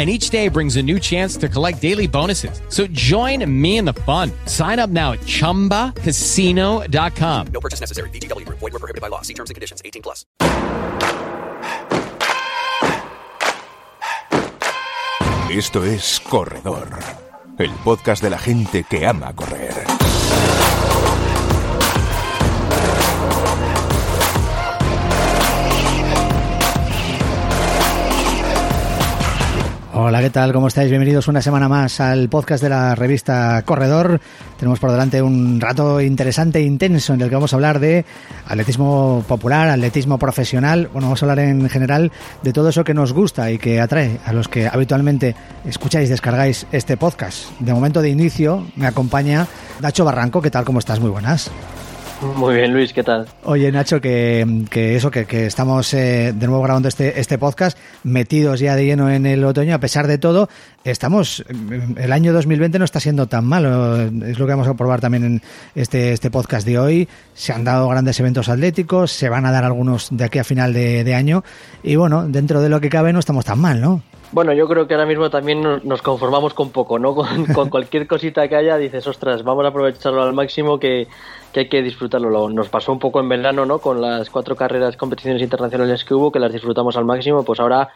and each day brings a new chance to collect daily bonuses. So join me in the fun. Sign up now at ChumbaCasino.com. No purchase necessary. VGW. Void were prohibited by law. See terms and conditions. 18 plus. Esto es Corredor, el podcast de la gente que ama correr. Hola, ¿qué tal? ¿Cómo estáis? Bienvenidos una semana más al podcast de la revista Corredor. Tenemos por delante un rato interesante e intenso en el que vamos a hablar de atletismo popular, atletismo profesional. Bueno, vamos a hablar en general de todo eso que nos gusta y que atrae a los que habitualmente escucháis descargáis este podcast. De momento de inicio me acompaña Nacho Barranco. ¿Qué tal? ¿Cómo estás? Muy buenas. Muy bien, Luis, ¿qué tal? Oye, Nacho, que, que eso, que, estamos eh, de nuevo grabando este, este podcast, metidos ya de lleno en el otoño, a pesar de todo, estamos, el año 2020 no está siendo tan malo, es lo que vamos a probar también en este, este podcast de hoy, se han dado grandes eventos atléticos, se van a dar algunos de aquí a final de año, y bueno, dentro de lo que cabe no estamos tan mal, ¿no? Bueno, yo creo que ahora mismo también nos conformamos con poco, ¿no? Con, cualquier cosita que haya, dices, ostras, vamos a aprovecharlo al máximo que, que hay que disfrutarlo. Nos pasó un poco en verano, ¿no? Con las cuatro carreras, competiciones internacionales que hubo, que las disfrutamos al máximo, pues ahora,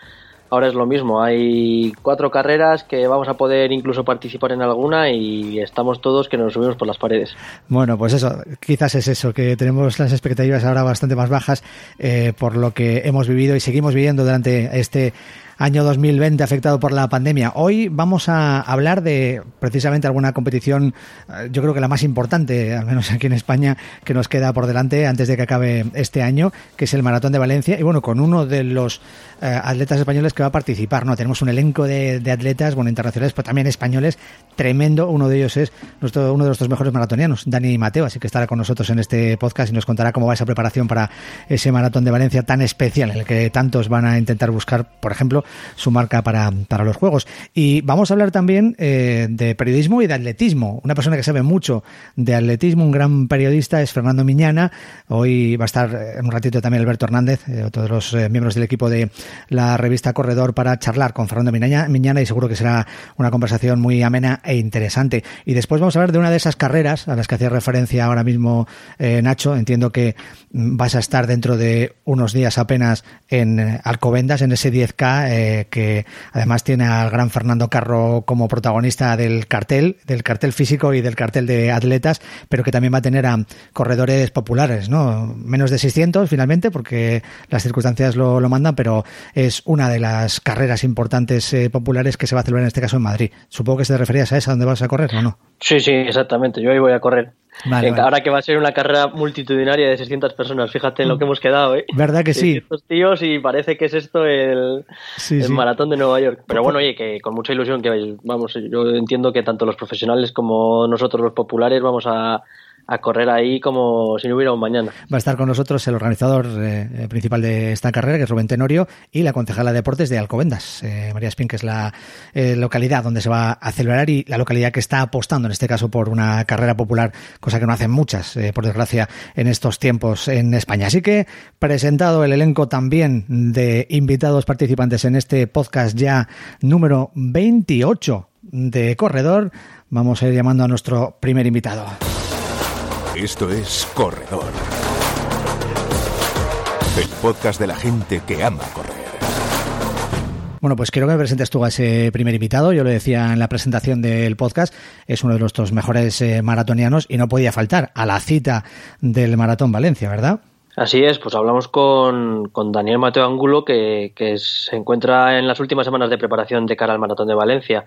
ahora es lo mismo. Hay cuatro carreras que vamos a poder incluso participar en alguna y estamos todos que nos subimos por las paredes. Bueno, pues eso, quizás es eso, que tenemos las expectativas ahora bastante más bajas eh, por lo que hemos vivido y seguimos viviendo durante este año 2020 afectado por la pandemia. Hoy vamos a hablar de precisamente alguna competición, eh, yo creo que la más importante, al menos aquí en España, que nos queda por delante antes de que acabe este año, que es el Maratón de Valencia. Y bueno, con uno de los eh, atletas españoles que va a participar, ¿no? Tenemos un elenco de, atletas, bueno, internacionales, pero también españoles, tremendo. Uno de ellos es nuestro, uno de nuestros mejores maratonianos, Dani Mateo, así que estará con nosotros en este podcast y nos contará cómo va esa preparación para ese Maratón de Valencia tan especial, en el que tantos van a intentar buscar, por ejemplo, su marca para, para los Juegos. Y vamos a hablar también eh, de periodismo y de atletismo. Una persona que sabe mucho de atletismo, un gran periodista, es Fernando Miñana. Hoy va a estar eh, en un ratito también Alberto Hernández, eh, otro de los eh, miembros del equipo de la revista Corredor, para charlar con Fernando Miñana, Miñana y seguro que será una conversación muy amena e interesante. Y después vamos a hablar de una de esas carreras a las que hacía referencia ahora mismo eh, Nacho. Entiendo que mm, vas a estar dentro de unos días apenas en Alcobendas, en ese 10K, eh, que además tiene al gran Fernando Carro como protagonista del cartel, del cartel físico y del cartel de atletas, pero que también va a tener a corredores populares, ¿no? Menos de 600 finalmente, porque las circunstancias lo, lo mandan, pero es una de las carreras importantes eh, populares que se va a celebrar en este caso en Madrid. Supongo que se te referías a esa donde vas a correr, ¿o no? Sí, sí, exactamente. Yo ahí voy a correr. Vale, vale. Ahora que va a ser una carrera multitudinaria de 600 personas, fíjate en lo que hemos quedado, ¿eh? ¿Verdad que sí? 600 tíos y parece que es esto el, Sí, el sí. maratón de Nueva York. Pero bueno, oye, que con mucha ilusión que vamos, yo entiendo que tanto los profesionales como nosotros los populares vamos a, a correr ahí como si no hubiera un mañana. Va a estar con nosotros el organizador eh, eh, principal de esta carrera, que es Rubén Tenorio, y la concejala de deportes de Alcobendas, eh, María Espín, que es la localidad donde se va a celebrar y la localidad que está apostando, en este caso, por una carrera popular, cosa que no hacen muchas, por desgracia, en estos tiempos en España. Así que, presentado el elenco también de invitados participantes en este podcast ya número 28 de Corredor, vamos a ir llamando a nuestro primer invitado. Esto es Corredor, el podcast de la gente que ama correr. Bueno, pues quiero que me presentes tú a ese primer invitado. Yo lo decía en la presentación del podcast, es uno de nuestros mejores eh, maratonianos y no podía faltar a la cita del Maratón Valencia, ¿verdad? Así es, pues hablamos con, con Daniel Mateo Angulo, que, que, se encuentra en las últimas semanas de preparación de cara al Maratón de Valencia.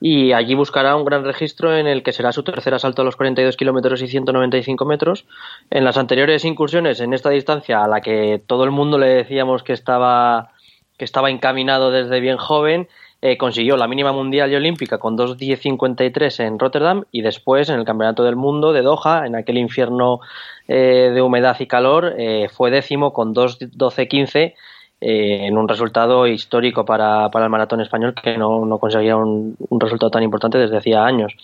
Y allí buscará un gran registro en el que será su tercer asalto a los 42 kilómetros y 195 metros. En las anteriores incursiones en esta distancia, a la que todo el mundo le decíamos que estaba, que estaba encaminado desde bien joven, eh, consiguió la mínima mundial y olímpica con 2.10.53 en Rotterdam y después en el Campeonato del Mundo de Doha, en aquel infierno eh, de humedad y calor, eh, fue décimo con 2.12.15 en un resultado histórico para, para, el maratón español que no, no conseguía un, un, resultado tan importante desde hacía años.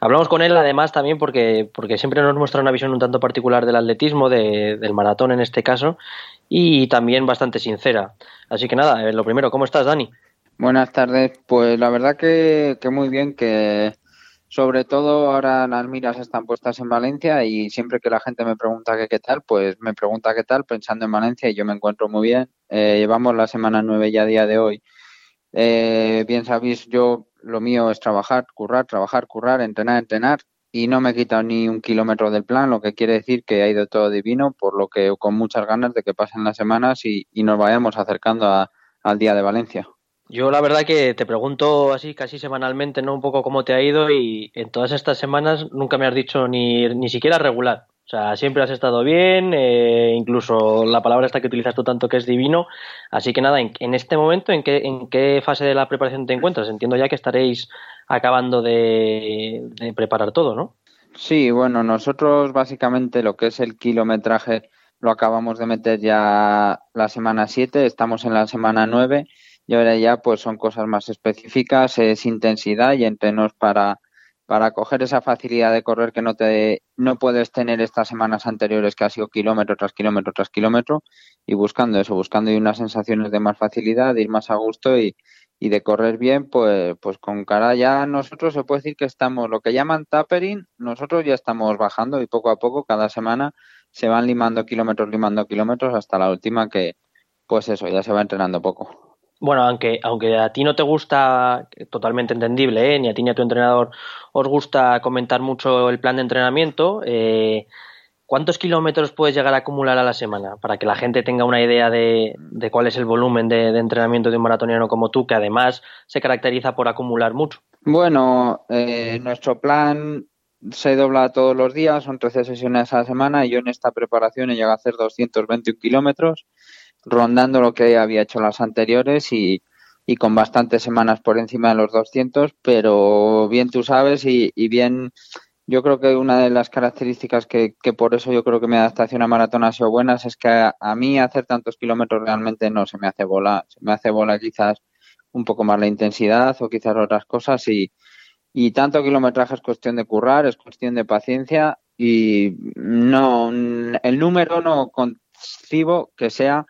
Hablamos con él además también porque, porque siempre nos muestra una visión un tanto particular del atletismo, de, del maratón en este caso, y también bastante sincera. Así que nada, lo primero, ¿cómo estás, Dani? Buenas tardes. Pues la verdad que, que, muy bien, que sobre todo ahora las miras están puestas en Valencia y siempre que la gente me pregunta que qué tal, pues me pregunta qué tal pensando en Valencia y yo me encuentro muy bien. Eh, llevamos la semana nueve ya a día de hoy. Eh, bien sabéis, yo lo mío es trabajar, currar, trabajar, currar, entrenar, entrenar y no me he quitado ni un kilómetro del plan, lo que quiere decir que ha ido todo divino, por lo que con muchas ganas de que pasen las semanas y, y nos vayamos acercando a, al día de Valencia. Yo la verdad que te pregunto así casi semanalmente, ¿no? Un poco cómo te ha ido y en todas estas semanas nunca me has dicho ni, ni siquiera regular. O sea, siempre has estado bien, eh, incluso la palabra esta que utilizas tú tanto que es divino. Así que nada, en, este momento, ¿en qué, ¿en qué fase de la preparación te encuentras? Entiendo ya que estaréis acabando de, de preparar todo, ¿no? Sí, bueno, nosotros básicamente lo que es el kilometraje lo acabamos de meter ya la semana 7, estamos en la semana 9 y ahora ya pues son cosas más específicas, es intensidad y entrenos para, para coger esa facilidad de correr que no te no puedes tener estas semanas anteriores que ha sido kilómetro tras kilómetro tras kilómetro y buscando eso, buscando unas sensaciones de más facilidad, de ir más a gusto y, y de correr bien, pues, pues con cara ya nosotros se puede decir que estamos, lo que llaman tapering, nosotros ya estamos bajando y poco a poco cada semana se van limando kilómetros, limando kilómetros hasta la última que, pues eso, ya se va entrenando poco. Bueno, aunque, aunque a ti no te gusta, totalmente entendible, ¿eh? ni a ti ni a tu entrenador os gusta comentar mucho el plan de entrenamiento, eh, ¿cuántos kilómetros puedes llegar a acumular a la semana? Para que la gente tenga una idea de, de cuál es el volumen de, de, entrenamiento de un maratoniano como tú, que además se caracteriza por acumular mucho. Bueno, eh, nuestro plan se dobla todos los días, son 13 sesiones a la semana y yo en esta preparación he llegado a hacer 221 kilómetros rondando lo que había hecho las anteriores y, y con bastantes semanas por encima de los 200, pero bien tú sabes y, y bien yo creo que una de las características que, que, por eso yo creo que mi adaptación a maratón ha sido buenas es que a, a, mí hacer tantos kilómetros realmente no se me hace bola, se me hace bola quizás un poco más la intensidad o quizás otras cosas y, y tanto kilometraje es cuestión de currar, es cuestión de paciencia y no, el número no concibo que sea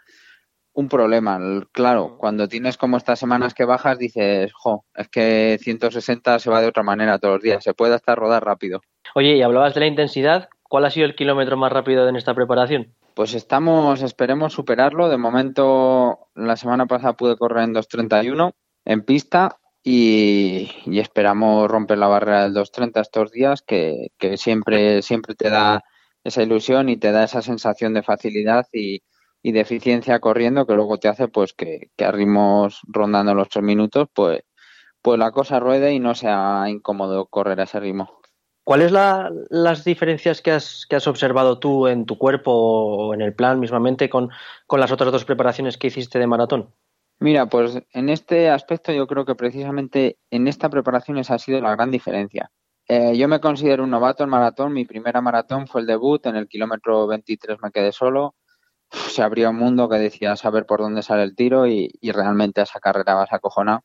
un problema. Claro, cuando tienes como estas semanas que bajas, dices, jo, es que 160 se va de otra manera todos los días, se puede hasta rodar rápido. Oye, y hablabas de la intensidad, ¿cuál ha sido el kilómetro más rápido en esta preparación? Pues estamos, esperemos superarlo. De momento, la semana pasada pude correr en 2.31 en pista y, y esperamos romper la barrera del 2.30 estos días, que, que siempre, siempre te da esa ilusión y te da esa sensación de facilidad y, y de eficiencia corriendo que luego te hace pues que, que a ritmos rondando los tres minutos pues pues la cosa ruede y no sea incómodo correr a ese ritmo. ¿Cuáles la, las diferencias que has, que has observado tú en tu cuerpo o en el plan mismamente con, con las otras dos preparaciones que hiciste de maratón? Mira, pues en este aspecto yo creo que precisamente en esta preparación esa ha sido la gran diferencia. Eh, yo me considero un novato en maratón. Mi primera maratón fue el debut. En el kilómetro 23 me quedé solo se abrió un mundo que decía saber por dónde sale el tiro y, realmente a esa carrera vas acojonado.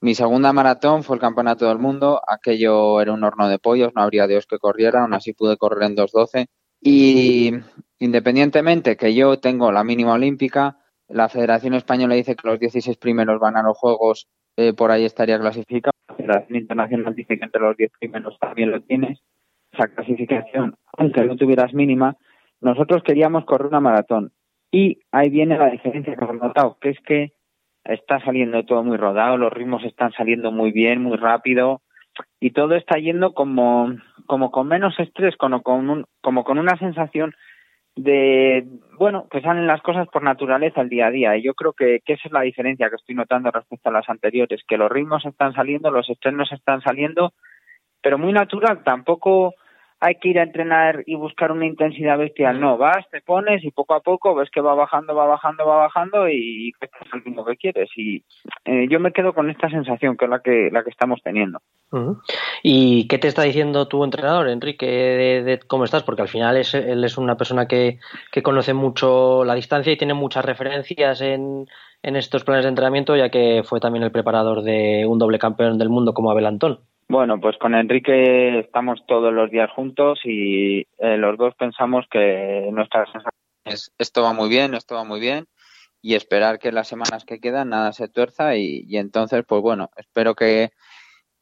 Mi segunda maratón fue el Campeonato del Mundo, aquello era un horno de pollos, no habría Dios que corriera, aún así pude correr en 2.12 y independientemente que yo tengo la mínima olímpica, la Federación Española dice que los 16 primeros van a los Juegos, eh, por ahí estaría clasificado, la Federación Internacional dice que entre los 10 primeros también lo tienes, esa clasificación, aunque no tuvieras mínima, nosotros queríamos correr una maratón y ahí viene la diferencia que hemos notado, que es que está saliendo todo muy rodado, los ritmos están saliendo muy bien, muy rápido y todo está yendo como, como con menos estrés, como con, como con una sensación de bueno, que salen las cosas por naturaleza el día a día. Y yo creo que, que, esa es la diferencia que estoy notando respecto a las anteriores, que los ritmos están saliendo, los estrenos están saliendo, pero muy natural. Tampoco hay que ir a entrenar y buscar una intensidad bestial. No, vas, te pones y poco a poco ves que va bajando, va bajando, va bajando y es el ritmo que quieres. Y eh, yo me quedo con esta sensación que es la que, la que estamos teniendo. ¿Y qué te está diciendo tu entrenador, Enrique, de, cómo estás? Porque al final es, él es una persona que, que conoce mucho la distancia y tiene muchas referencias en, en estos planes de entrenamiento, ya que fue también el preparador de un doble campeón del mundo como Abel Antón. Bueno, pues con Enrique estamos todos los días juntos y eh, los dos pensamos que nuestra sensación es esto va muy bien, esto va muy bien y esperar que las semanas que quedan nada se tuerza y, entonces pues bueno, espero que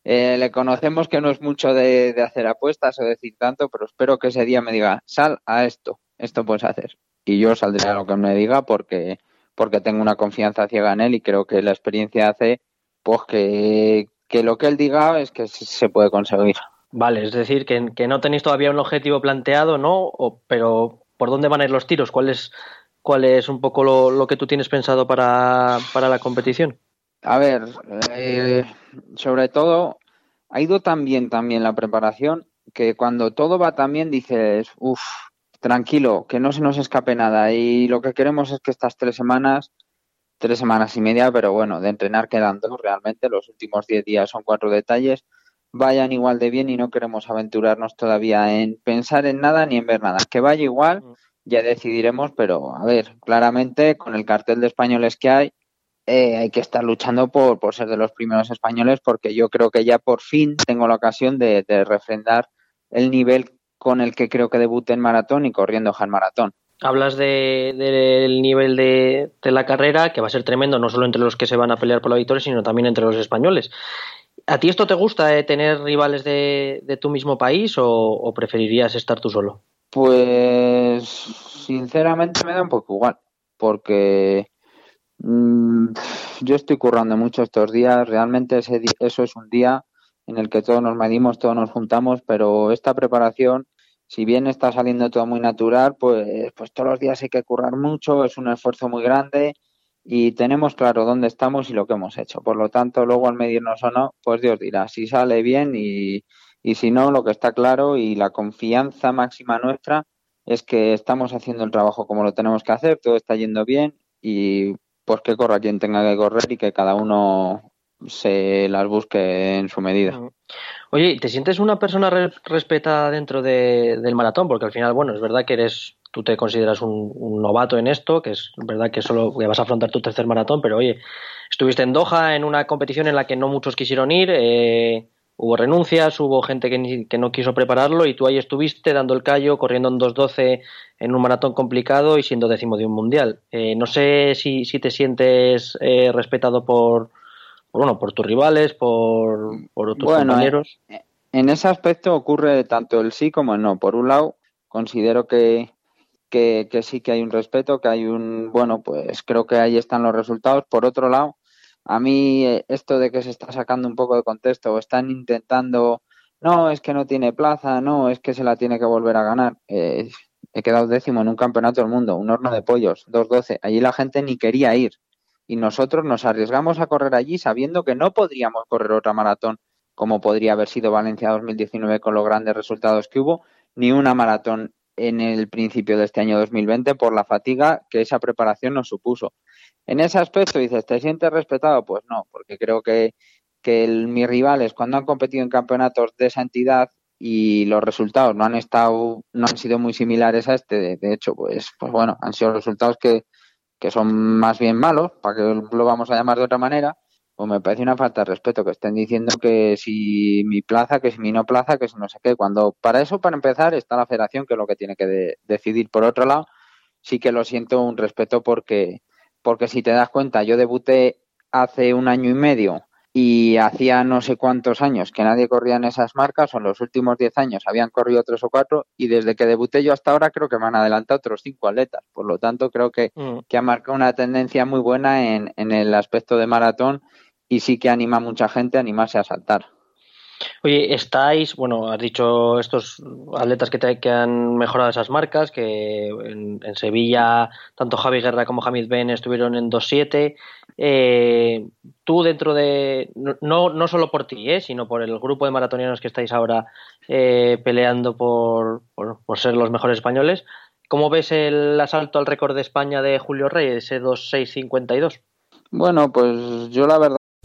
eh, le conocemos que no es mucho de, hacer apuestas o decir tanto, pero espero que ese día me diga sal a esto, esto puedes hacer y yo saldré a lo que me diga porque porque tengo una confianza ciega en él y creo que la experiencia hace pues que, que lo que él diga es que se puede conseguir. Vale, es decir, que, no tenéis todavía un objetivo planteado, ¿no? pero ¿por dónde van a ir los tiros? ¿Cuál es, cuál es un poco lo, que tú tienes pensado para, la competición? A ver, eh, sobre todo, ha ido tan bien también la preparación que cuando todo va tan bien dices, uff, tranquilo, que no se nos escape nada. Y lo que queremos es que estas tres semanas tres semanas y media, pero bueno, de entrenar quedan dos realmente, los últimos diez días son cuatro detalles, vayan igual de bien y no queremos aventurarnos todavía en pensar en nada ni en ver nada. Que vaya igual, mm. ya decidiremos, pero a ver, claramente con el cartel de españoles que hay, eh, hay que estar luchando por, por ser de los primeros españoles porque yo creo que ya por fin tengo la ocasión de, de refrendar el nivel con el que creo que debuté en maratón y corriendo Han Maratón. Hablas del nivel de, la carrera, que va a ser tremendo, no solo entre los que se van a pelear por la victoria, sino también entre los españoles. ¿A ti esto te gusta, eh, tener rivales de, tu mismo país o, preferirías estar tú solo? Pues sinceramente me da un poco igual, porque mm, yo estoy currando mucho estos días, realmente ese, eso es un día en el que todos nos medimos, todos nos juntamos, pero esta preparación si bien está saliendo todo muy natural, pues, pues todos los días hay que currar mucho, es un esfuerzo muy grande y tenemos claro dónde estamos y lo que hemos hecho. Por lo tanto, luego al medirnos o no, pues Dios dirá si sale bien y, y si no, lo que está claro y la confianza máxima nuestra es que estamos haciendo el trabajo como lo tenemos que hacer, todo está yendo bien y pues que corra quien tenga que correr y que cada uno se las busque en su medida. Oye, ¿te sientes una persona respetada dentro del maratón? Porque al final, bueno, es verdad que eres, tú te consideras un, novato en esto, que es verdad que solo vas a afrontar tu tercer maratón, pero oye, estuviste en Doha en una competición en la que no muchos quisieron ir, eh, hubo renuncias, hubo gente que, que no quiso prepararlo y tú ahí estuviste dando el callo, corriendo en 2.12 en un maratón complicado y siendo décimo de un mundial. Eh, no sé si, si te sientes eh, respetado por bueno, por tus rivales, por, por otros compañeros. En ese aspecto ocurre tanto el sí como el no. Por un lado, considero que, que, sí que hay un respeto, que hay un, bueno, pues creo que ahí están los resultados. Por otro lado, a mí eh, esto de que se está sacando un poco de contexto o están intentando, no, es que no tiene plaza, no, es que se la tiene que volver a ganar. Eh, he quedado décimo en un campeonato del mundo, un horno de pollos, 2-12. Allí la gente ni quería ir y nosotros nos arriesgamos a correr allí sabiendo que no podríamos correr otra maratón como podría haber sido Valencia 2019 con los grandes resultados que hubo, ni una maratón en el principio de este año 2020 por la fatiga que esa preparación nos supuso. En ese aspecto dices, ¿te sientes respetado? Pues no, porque creo que, que mis rivales cuando han competido en campeonatos de esa entidad y los resultados no han estado, no han sido muy similares a este, de, hecho, pues, pues bueno, han sido resultados que, que son más bien malos, para que lo vamos a llamar de otra manera, pues me parece una falta de respeto que estén diciendo que si mi plaza, que si mi no plaza, que si no sé qué, cuando para eso, para empezar, está la federación, que es lo que tiene que decidir. Por otro lado, sí que lo siento un respeto porque, porque si te das cuenta, yo debuté hace un año y medio y hacía no sé cuántos años que nadie corría en esas marcas, o en los últimos diez años habían corrido tres o cuatro, y desde que debuté yo hasta ahora creo que me han adelantado otros cinco atletas. Por lo tanto, creo que, mm. que ha marcado una tendencia muy buena en, en, el aspecto de maratón y sí que anima a mucha gente a animarse a saltar. Oye, estáis, bueno, has dicho estos atletas que, te, que han mejorado esas marcas, que en, Sevilla tanto Javi Guerra como Hamid Ben estuvieron en 2.7. Eh, tú dentro de, no, no solo por ti, eh, sino por el grupo de maratonianos que estáis ahora eh, peleando por, por, por, ser los mejores españoles, ¿cómo ves el asalto al récord de España de Julio Rey, ese 2.652? Bueno, pues yo la verdad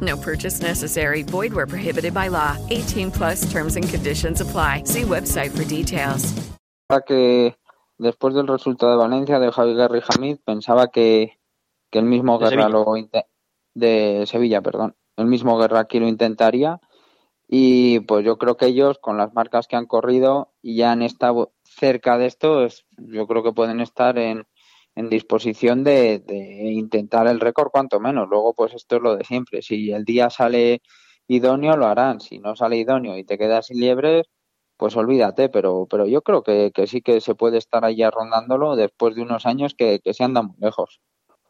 No purchase necessary. Void where prohibited by law. 18 plus terms and conditions apply. See website for details. que después del resultado de Valencia de Javi y Hamid pensaba que, que el mismo De Guerra Sevilla. lo de Sevilla, perdón, el mismo Guerra aquí lo intentaría y pues yo creo que ellos con las marcas que han corrido y ya han estado cerca de esto, es- yo creo que pueden estar en, en disposición de, de intentar el récord cuanto menos. Luego pues esto es lo de siempre. Si el día sale idóneo lo harán, si no sale idóneo y te quedas sin liebres, pues olvídate, pero, pero yo creo que, que sí que se puede estar ahí ya rondándolo después de unos años que, que se andan muy lejos.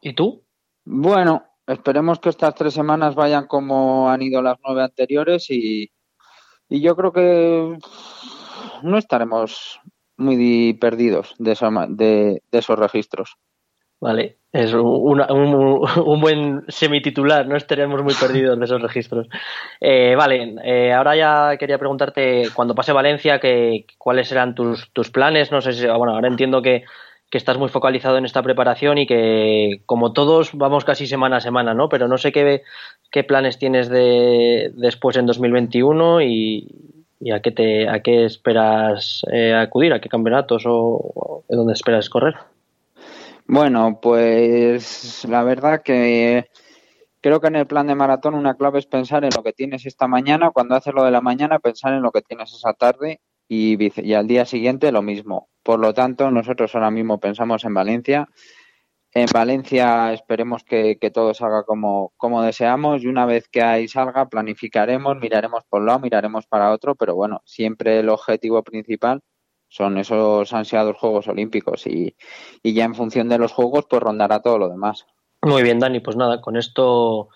¿Y tú? Bueno, esperemos que estas tres semanas vayan como han ido las nueve anteriores y, y yo creo que no estaremos muy di- perdidos de, esa de, de esos registros. Vale, es una- un, un buen semititular, no estaremos muy perdidos de esos registros. Eh, vale, eh, ahora ya quería preguntarte, cuando pase Valencia, que, ¿cuáles serán tus, tus planes? No sé si, bueno, ahora entiendo que, que estás muy focalizado en esta preparación y que, como todos, vamos casi semana a semana, ¿no? Pero no sé qué, qué planes tienes de, después en 2021 y, y a qué te a qué esperas eh, acudir, a qué campeonatos o, o de dónde esperas correr. Bueno, pues la verdad que creo que en el plan de maratón una clave es pensar en lo que tienes esta mañana, cuando haces lo de la mañana, pensar en lo que tienes esa tarde y, y al día siguiente lo mismo. Por lo tanto, nosotros ahora mismo pensamos en Valencia. En Valencia esperemos que, que todo salga como, como deseamos y una vez que ahí salga planificaremos, miraremos por un lado, miraremos para otro, pero bueno, siempre el objetivo principal son esos ansiados Juegos Olímpicos y, y ya en función de los Juegos pues rondará todo lo demás. Muy bien, Dani, pues nada, con esto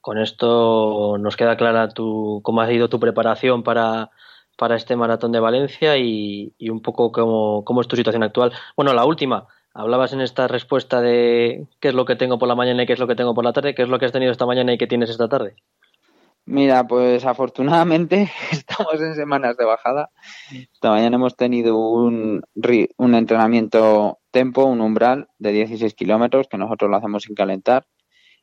con esto nos queda clara tu cómo ha sido tu preparación para, para este maratón de Valencia y, y un poco cómo, cómo es tu situación actual. Bueno, la última, hablabas en esta respuesta de qué es lo que tengo por la mañana y qué es lo que tengo por la tarde, qué es lo que has tenido esta mañana y qué tienes esta tarde. Mira, pues afortunadamente estamos en semanas de bajada. Esta mañana hemos tenido un, un entrenamiento tempo, un umbral de 16 kilómetros que nosotros lo hacemos sin calentar.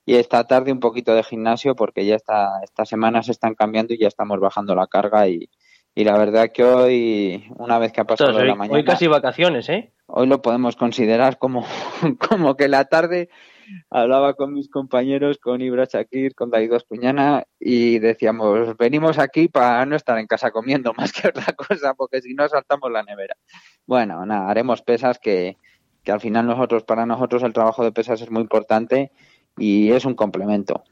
Y esta tarde un poquito de gimnasio porque ya está, estas semanas se están cambiando y ya estamos bajando la carga. Y, y la verdad que hoy, una vez que ha pasado la mañana, hoy casi vacaciones, ¿eh? Hoy lo podemos considerar como, como que la tarde hablaba con mis compañeros, con Ibra Shakir, con David Ospuñana y decíamos, venimos aquí para no estar en casa comiendo más que otra cosa, porque si no saltamos la nevera. Bueno, nada, haremos pesas que, que al final nosotros, para nosotros el trabajo de pesas es muy importante y es un complemento.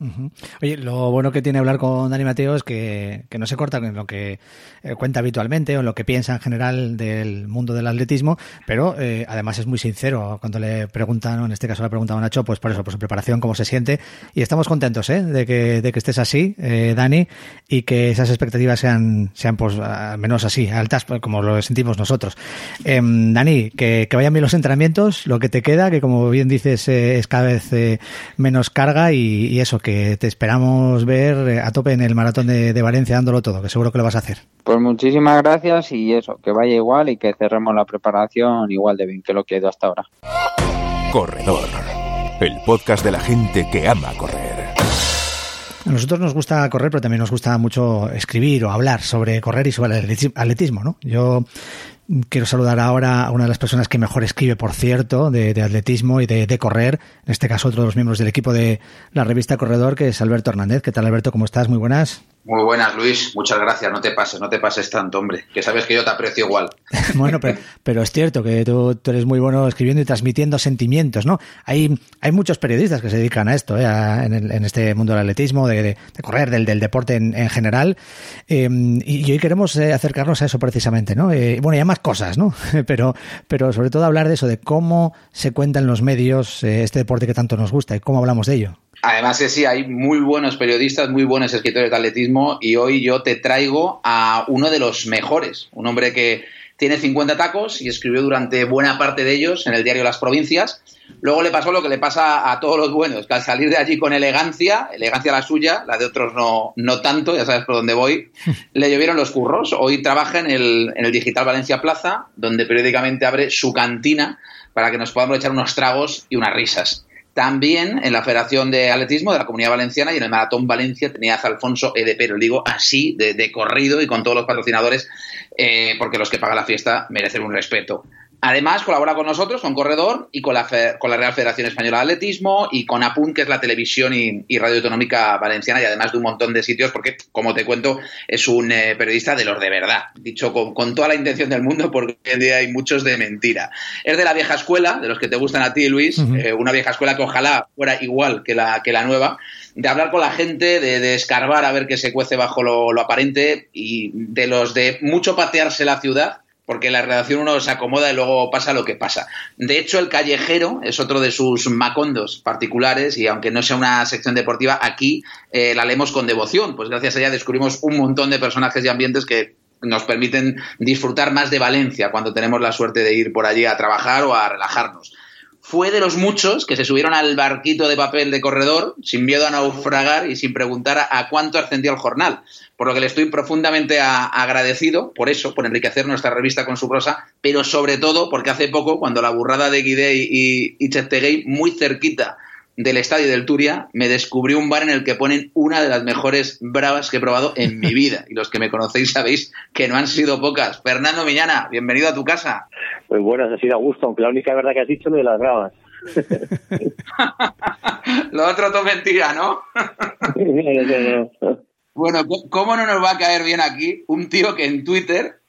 Ujú. Oye, lo bueno que tiene hablar con Dani Mateo es que, no se corta en lo que eh, cuenta habitualmente o lo que piensa en general del mundo del atletismo, pero eh, además es muy sincero cuando le preguntan, en este caso le preguntaban a Nacho, pues por eso, por su preparación, cómo se siente. Y estamos contentos ¿eh? de, que, de que estés así, eh, Dani, y que esas expectativas sean, sean pues al menos así, altas, pues, como lo sentimos nosotros. Em, Dani, que, vayan bien los entrenamientos, lo que te queda, que como bien dices es cada vez menos carga y, y eso, que te esperamos ver eh, a tope en el maratón de, de Valencia dándolo todo, que seguro que lo vas a hacer. Pues muchísimas gracias y eso, que vaya igual y que cerremos la preparación igual de bien que lo que ha ido hasta ahora. Corredor. El podcast de la gente que ama correr. A nosotros nos gusta correr, pero también nos gusta mucho escribir o hablar sobre correr y sobre el atleti- atletismo, ¿no? Yo quiero saludar ahora a una de las personas que mejor escribe, por cierto, de, atletismo y de, de correr. En este caso, otro de los miembros del equipo de la revista Corredor, que es Alberto Hernández. ¿Qué tal, Alberto? ¿Cómo estás? Muy buenas. Muy buenas, Luis. Muchas gracias. No te pases, no te pases tanto, hombre. Que sabes que yo te aprecio igual. bueno, pero, es cierto que tú, eres muy bueno escribiendo y transmitiendo sentimientos, ¿no? Hay, hay muchos periodistas que se dedican a esto, ¿eh? en, este mundo del atletismo, de, correr, del, del, deporte en, general. Em, y, hoy queremos eh, acercarnos a eso precisamente, ¿no? Eh, bueno, y hay más cosas, ¿no? pero, pero sobre todo hablar de eso, de cómo se cuenta en los medios este deporte que tanto nos gusta y cómo hablamos de ello. Además, sí, hay muy buenos periodistas, muy buenos escritores de atletismo y hoy yo te traigo a uno de los mejores, un hombre que tiene 50 tacos y escribió durante buena parte de ellos en el diario Las Provincias. Luego le pasó lo que le pasa a todos los buenos, que al salir de allí con elegancia, elegancia la suya, la de otros no, no tanto, ya sabes por dónde voy, le llovieron los curros. Hoy trabaja en el, en el Digital Valencia Plaza, donde periódicamente abre su cantina para que nos podamos echar unos tragos y unas risas. También en la Federación de Atletismo de la Comunidad Valenciana y en el Maratón Valencia tenías a Alfonso Edepero, digo así, de, corrido y con todos los patrocinadores, eh, porque los que pagan la fiesta merecen un respeto. Además, colabora con nosotros, con Corredor y con la, con la Real Federación Española de Atletismo y con APUN, que es la televisión y, radio autonómica valenciana, y además de un montón de sitios, porque, como te cuento, es un eh, periodista de los de verdad, dicho con, toda la intención del mundo, porque hoy en día hay muchos de mentira. Es de la vieja escuela, de los que te gustan a ti, Luis, eh, una vieja escuela que ojalá fuera igual que la, que la nueva, de hablar con la gente, de, escarbar a ver qué se cuece bajo lo, lo aparente y de los de mucho patearse la ciudad porque la redacción uno se acomoda y luego pasa lo que pasa. De hecho, el callejero es otro de sus macondos particulares y aunque no sea una sección deportiva, aquí eh, la leemos con devoción, pues gracias a ella descubrimos un montón de personajes y ambientes que nos permiten disfrutar más de Valencia cuando tenemos la suerte de ir por allí a trabajar o a relajarnos fue de los muchos que se subieron al barquito de papel de corredor sin miedo a naufragar y sin preguntar a, cuánto ascendía el jornal. Por lo que le estoy profundamente agradecido por eso, por enriquecer nuestra revista con su prosa, pero sobre todo porque hace poco, cuando la burrada de Guidey y, y muy cerquita del estadio del Turia, me descubrí un bar en el que ponen una de las mejores bravas que he probado en mi vida. Y los que me conocéis sabéis que no han sido pocas. Fernando Miñana, bienvenido a tu casa. Pues buenas, ha sido a gusto, aunque la única verdad que has dicho es lo de las bravas. lo otro todo mentira, ¿no? bueno, ¿cómo no nos va a caer bien aquí un tío que en Twitter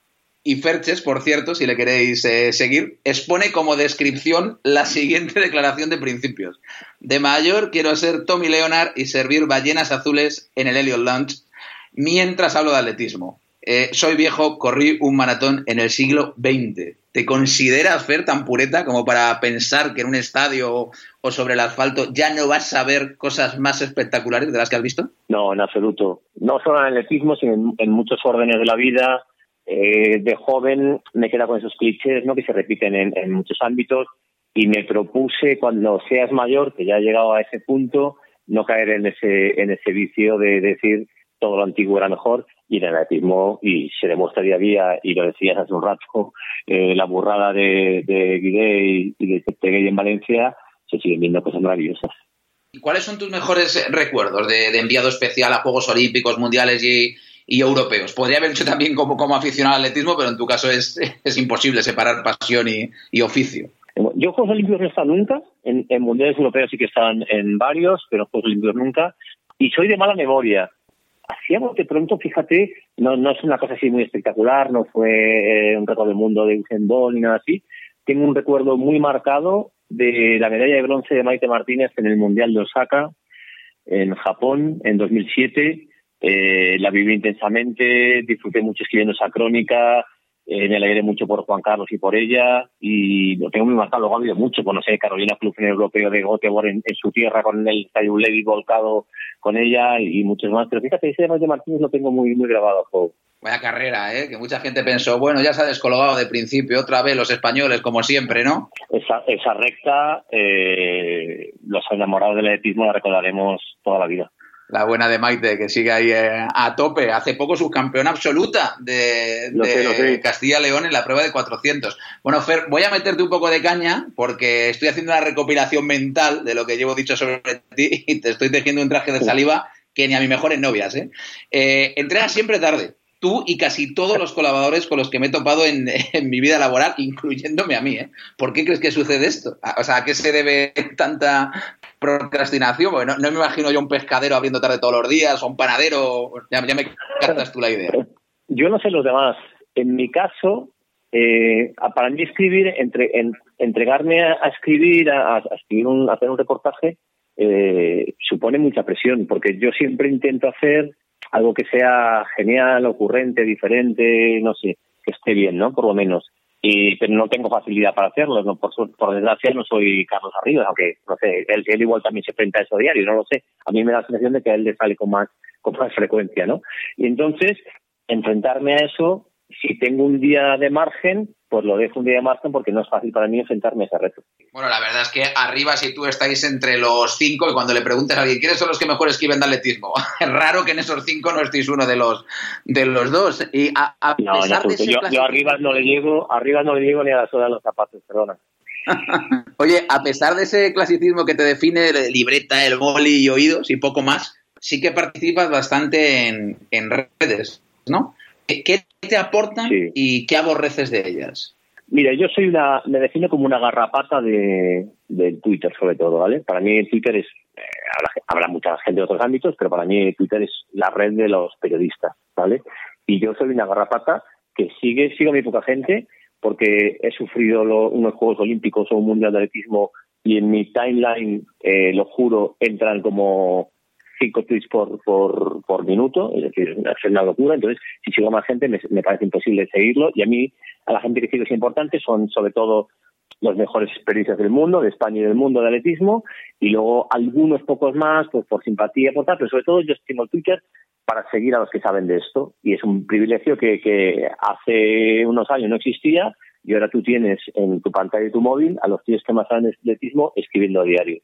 y Ferches, por cierto, si le queréis eh, seguir, expone como descripción la siguiente declaración de principios. De mayor quiero ser Tommy Leonard y servir ballenas azules en el Elliot Lounge mientras hablo de atletismo. Eh, soy viejo, corrí un maratón en el siglo XX. ¿Te consideras, Fer, tan pureta como para pensar que en un estadio o sobre el asfalto ya no vas a ver cosas más espectaculares de las que has visto? No, en absoluto. No solo en atletismo, sino en muchos órdenes de la vida, eh, de joven me queda con esos clichés ¿no? que se repiten en, muchos ámbitos y me propuse cuando seas mayor, que ya he llegado a ese punto, no caer en ese, en ese vicio de decir todo lo antiguo era mejor y el atletismo, y se demuestra día a día, y lo decías hace un rato, eh, la burrada de, de y, de Teguey en Valencia, se siguen viendo cosas maravillosas. ¿Cuáles son tus mejores recuerdos de enviado especial a Juegos Olímpicos, Mundiales y, y europeos. Podría haber hecho también como, como aficionado al atletismo, pero en tu caso es, es imposible separar pasión y, oficio. Yo Juegos Olímpicos no he estado nunca, en, mundiales europeos sí que están en varios, pero en Juegos Olímpicos nunca, y soy de mala memoria. Hacía de pronto, fíjate, no, no es una cosa así muy espectacular, no fue eh, un récord del mundo de Usain Bolt ni nada así. Tengo un recuerdo muy marcado de la medalla de bronce de Maite Martínez en el Mundial de Osaka, en Japón, en 2007, eh, la viví intensamente, disfruté mucho escribiendo esa crónica, eh, me alegré mucho por Juan Carlos y por ella, y lo tengo muy marcado. Luego ha habido mucho, conocer Carolina Club en el europeo de Göteborg en, su tierra, con el Estadio Levi volcado con ella y muchos más. Pero fíjate, ese de Martínez lo tengo muy, muy grabado Vaya carrera, ¿eh? que mucha gente pensó, bueno, ya se ha descolgado de principio, otra vez los españoles, como siempre, ¿no? Esa, esa recta, eh, los enamorados del atletismo la recordaremos toda la vida la buena de Maite, que sigue ahí eh, a tope. Hace poco subcampeona absoluta de, Castilla-León en la prueba de 400. Bueno, Fer, voy a meterte un poco de caña porque estoy haciendo una recopilación mental de lo que llevo dicho sobre ti y te estoy tejiendo un traje de saliva que ni a mis mejores novias. ¿eh? eh entrenas siempre tarde. Tú y casi todos los colaboradores con los que me he topado en, mi vida laboral, incluyéndome a mí. ¿eh? ¿Por qué crees que sucede esto? O sea, ¿a qué se debe tanta procrastinación? Porque no, me imagino yo un pescadero abriendo tarde todos los días o un panadero. Ya, me captas tú la idea. Yo no sé los demás. En mi caso, eh, para mí escribir, entre, en, entregarme a, a escribir, a, a, escribir un, a hacer un reportaje, eh, supone mucha presión, porque yo siempre intento hacer algo que sea genial, ocurrente, diferente, no sé, que esté bien, ¿no? Por lo menos. Y, pero no tengo facilidad para hacerlo, ¿no? por, por desgracia no soy Carlos Arribas, aunque, no sé, él, él igual también se enfrenta a eso diario, no lo sé. A mí me da la sensación de que a él le sale con más, con más frecuencia, ¿no? Y entonces, enfrentarme a eso, si tengo un día de margen, pues lo dejo un día de margen porque no es fácil para mí enfrentarme a ese reto. Bueno, la verdad es que arriba si tú estáis entre los cinco y cuando le preguntes a alguien quiénes son los que mejor escriben de atletismo, es raro que en esos cinco no estéis uno de los de los dos. Y a, a no, pesar no, de yo, arriba no le llego, arriba no le llego ni a la sola de los zapatos, perdona. Oye, a pesar de ese clasicismo que te define, de libreta, el boli y oídos y poco más, sí que participas bastante en, en redes, ¿no? ¿Qué- ¿Qué te aportan Sí. y qué aborreces de ellas? Mira, yo soy una, me defino como una garrapata de, del Twitter sobre todo, ¿vale? Para mí Twitter es, eh, habla, habla mucha gente de otros ámbitos, pero para mí Twitter es la red de los periodistas, ¿vale? Y yo soy una garrapata que sigue, sigo a muy poca gente porque he sufrido lo- unos Juegos Olímpicos o un Mundial de Atletismo y en mi timeline, eh, lo juro, entran como cinco tweets por, por, por minuto, es decir, es una locura. Entonces, si sigo más gente, me, me parece imposible seguirlo. Y a mí, a la gente que sigo es importante, son sobre todo los mejores periodistas del mundo, de España y del mundo de atletismo, y luego algunos pocos más, pues por simpatía, por tal, pero sobre todo yo estimo Twitter para seguir a los que saben de esto. Y es un privilegio que, que hace unos años no existía, y ahora tú tienes en tu pantalla de tu móvil a los tíos que más saben de atletismo escribiendo a diario.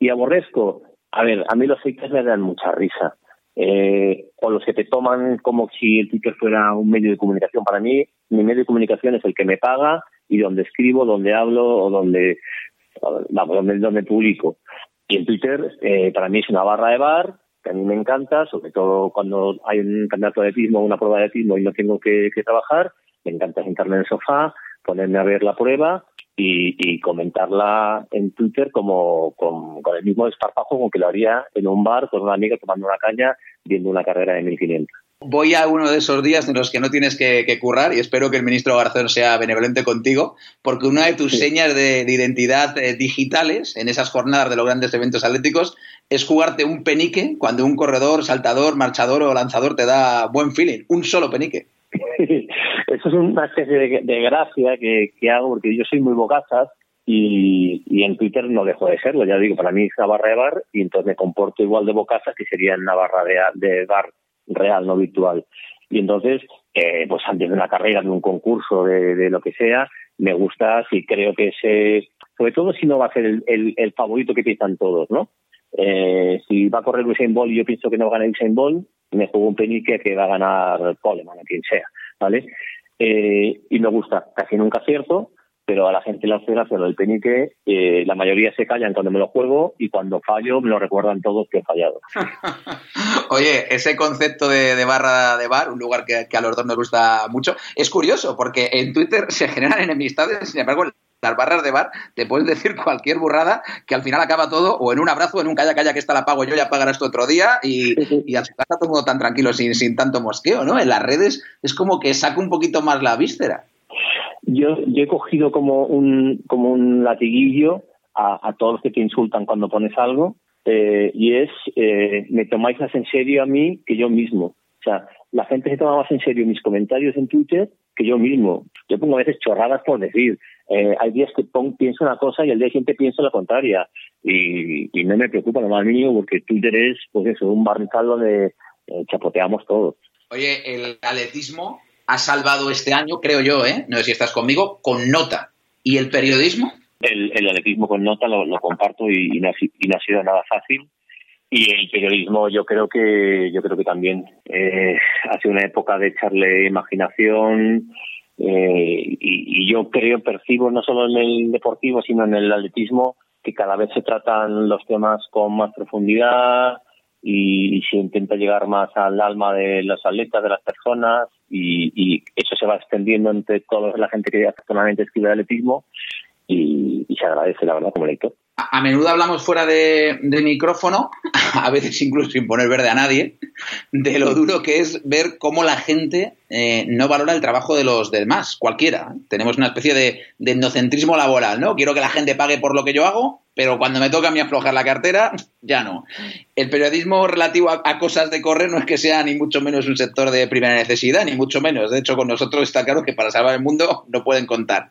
Y aborrezco, a ver, a mí los haters me dan mucha risa. Eh, o los que te toman como si el Twitter fuera un medio de comunicación. Para mí, mi medio de comunicación es el que me paga y donde escribo, donde hablo o donde, vamos, donde, publico. Y el Twitter, eh, para mí es una barra de bar que a mí me encanta, sobre todo cuando hay un campeonato de atletismo o una prueba de atletismo y no tengo que, que trabajar. Me encanta sentarme en el sofá, ponerme a ver la prueba y, y comentarla en Twitter como con, con el mismo desparpajo con que lo haría en un bar con una amiga tomando una caña viendo una carrera de 1500. Voy a uno de esos días en los que no tienes que, que currar y espero que el ministro Garzón sea benevolente contigo, porque una de tus Sí. señas de, de identidad eh, digitales en esas jornadas de los grandes eventos atléticos es jugarte un penique cuando un corredor, saltador, marchador o lanzador te da buen feeling. Un solo penique. Eso es una especie de, de gracia que, que hago porque yo soy muy bocazas y, y en Twitter no dejo de serlo. Ya digo, para mí es una barra de bar y entonces me comporto igual de bocazas que sería en una barra de, de bar real, no virtual. Y entonces, eh, pues antes de una carrera, de un concurso, de, de lo que sea, me gusta si creo que ese, sobre todo si no va a ser el, el, el favorito que piensan todos, ¿no? Eh, si va a correr Usain Bolt y yo pienso que no va a ganar Usain Bolt, me juego un penique que va a ganar Coleman o quien sea, ¿vale? Eh, y me gusta, casi nunca acierto, pero a la gente le hace gracia lo del penique, eh, la mayoría se callan cuando me lo juego y cuando fallo me lo recuerdan todos que he fallado. Oye, ese concepto de, de barra de bar, un lugar que, que a los dos nos gusta mucho, es curioso porque en Twitter se generan enemistades, sin embargo, las barras de bar te puedes decir cualquier burrada que al final acaba todo o en un abrazo o en un calla calla que esta la pago yo ya pagarás esto otro día y, y a su casa todo tan tranquilo sin, sin tanto mosqueo, ¿no? En las redes es como que saca un poquito más la víscera. Yo, yo he cogido como un, como un latiguillo a, a todos los que te insultan cuando pones algo eh, y es, eh, me tomáis más en serio a mí que yo mismo. O sea, la gente se toma más en serio mis comentarios en Twitter que yo mismo. Yo pongo a veces chorradas por decir. Eh, hay días que pon- pienso una cosa y el día siguiente pienso la contraria. Y, y no me preocupa lo más mínimo porque Twitter es, pues eso, un barrical donde eh, chapoteamos todos. Oye, el atletismo ha salvado este año, creo yo, ¿eh? No sé si estás conmigo, con nota. ¿Y el periodismo? el, el atletismo con nota lo, lo comparto y, y no ha, y no ha sido nada fácil y el periodismo yo creo que yo creo que también eh, ha sido una época de echarle imaginación eh, y, y yo creo percibo no solo en el deportivo sino en el atletismo que cada vez se tratan los temas con más profundidad y, se intenta llegar más al alma de los atletas, de las personas y, eso se va extendiendo entre toda la gente que personalmente escribe atletismo y, se agradece la verdad como lector. A, menudo hablamos fuera de, micrófono, a veces incluso sin poner verde a nadie, de lo duro que es ver cómo la gente eh, no valora el trabajo de los demás, cualquiera. Tenemos una especie de, de endocentrismo laboral, ¿no? Quiero que la gente pague por lo que yo hago pero cuando me toca a mí aflojar la cartera, ya no. El periodismo relativo a, cosas de correr no es que sea ni mucho menos un sector de primera necesidad, ni mucho menos. De hecho, con nosotros está claro que para salvar el mundo no pueden contar.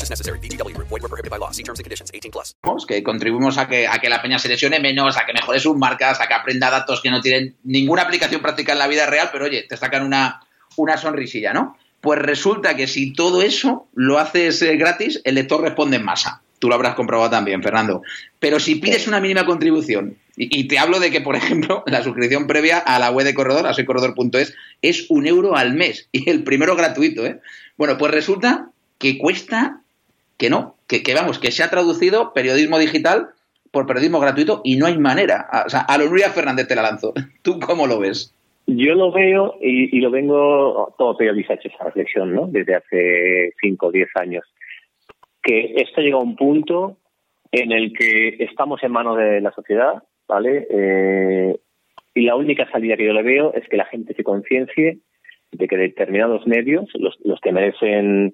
necessary. DTW, void, were prohibited by law. See terms and conditions 18 plus. Que contribuimos a que, a que la peña se lesione menos, a que mejore sus marcas, a que aprenda datos que no tienen ninguna aplicación práctica en la vida real, pero oye, te sacan una, una sonrisilla, ¿no? Pues resulta que si todo eso lo haces eh, gratis, el lector responde en masa. Tú lo habrás comprobado también, Fernando. Pero si pides una mínima contribución, y, te hablo de que, por ejemplo, la suscripción previa a la web de Corredor, a soycorredor.es, es un euro al mes. Y el primero gratuito, ¿eh? Bueno, pues resulta que cuesta que no, que, vamos, que se ha traducido periodismo digital por periodismo gratuito y no hay manera. O sea, a lo Fernández te la lanzo. ¿Tú cómo lo ves? Yo lo veo y, lo vengo, todo periodista ha hecho esa reflexión, ¿no? Desde hace 5 o 10 años. Que esto llega a un punto en el que estamos en manos de la sociedad, ¿vale? Eh, y la única salida que yo le veo es que la gente se conciencie de que determinados medios, los, los que merecen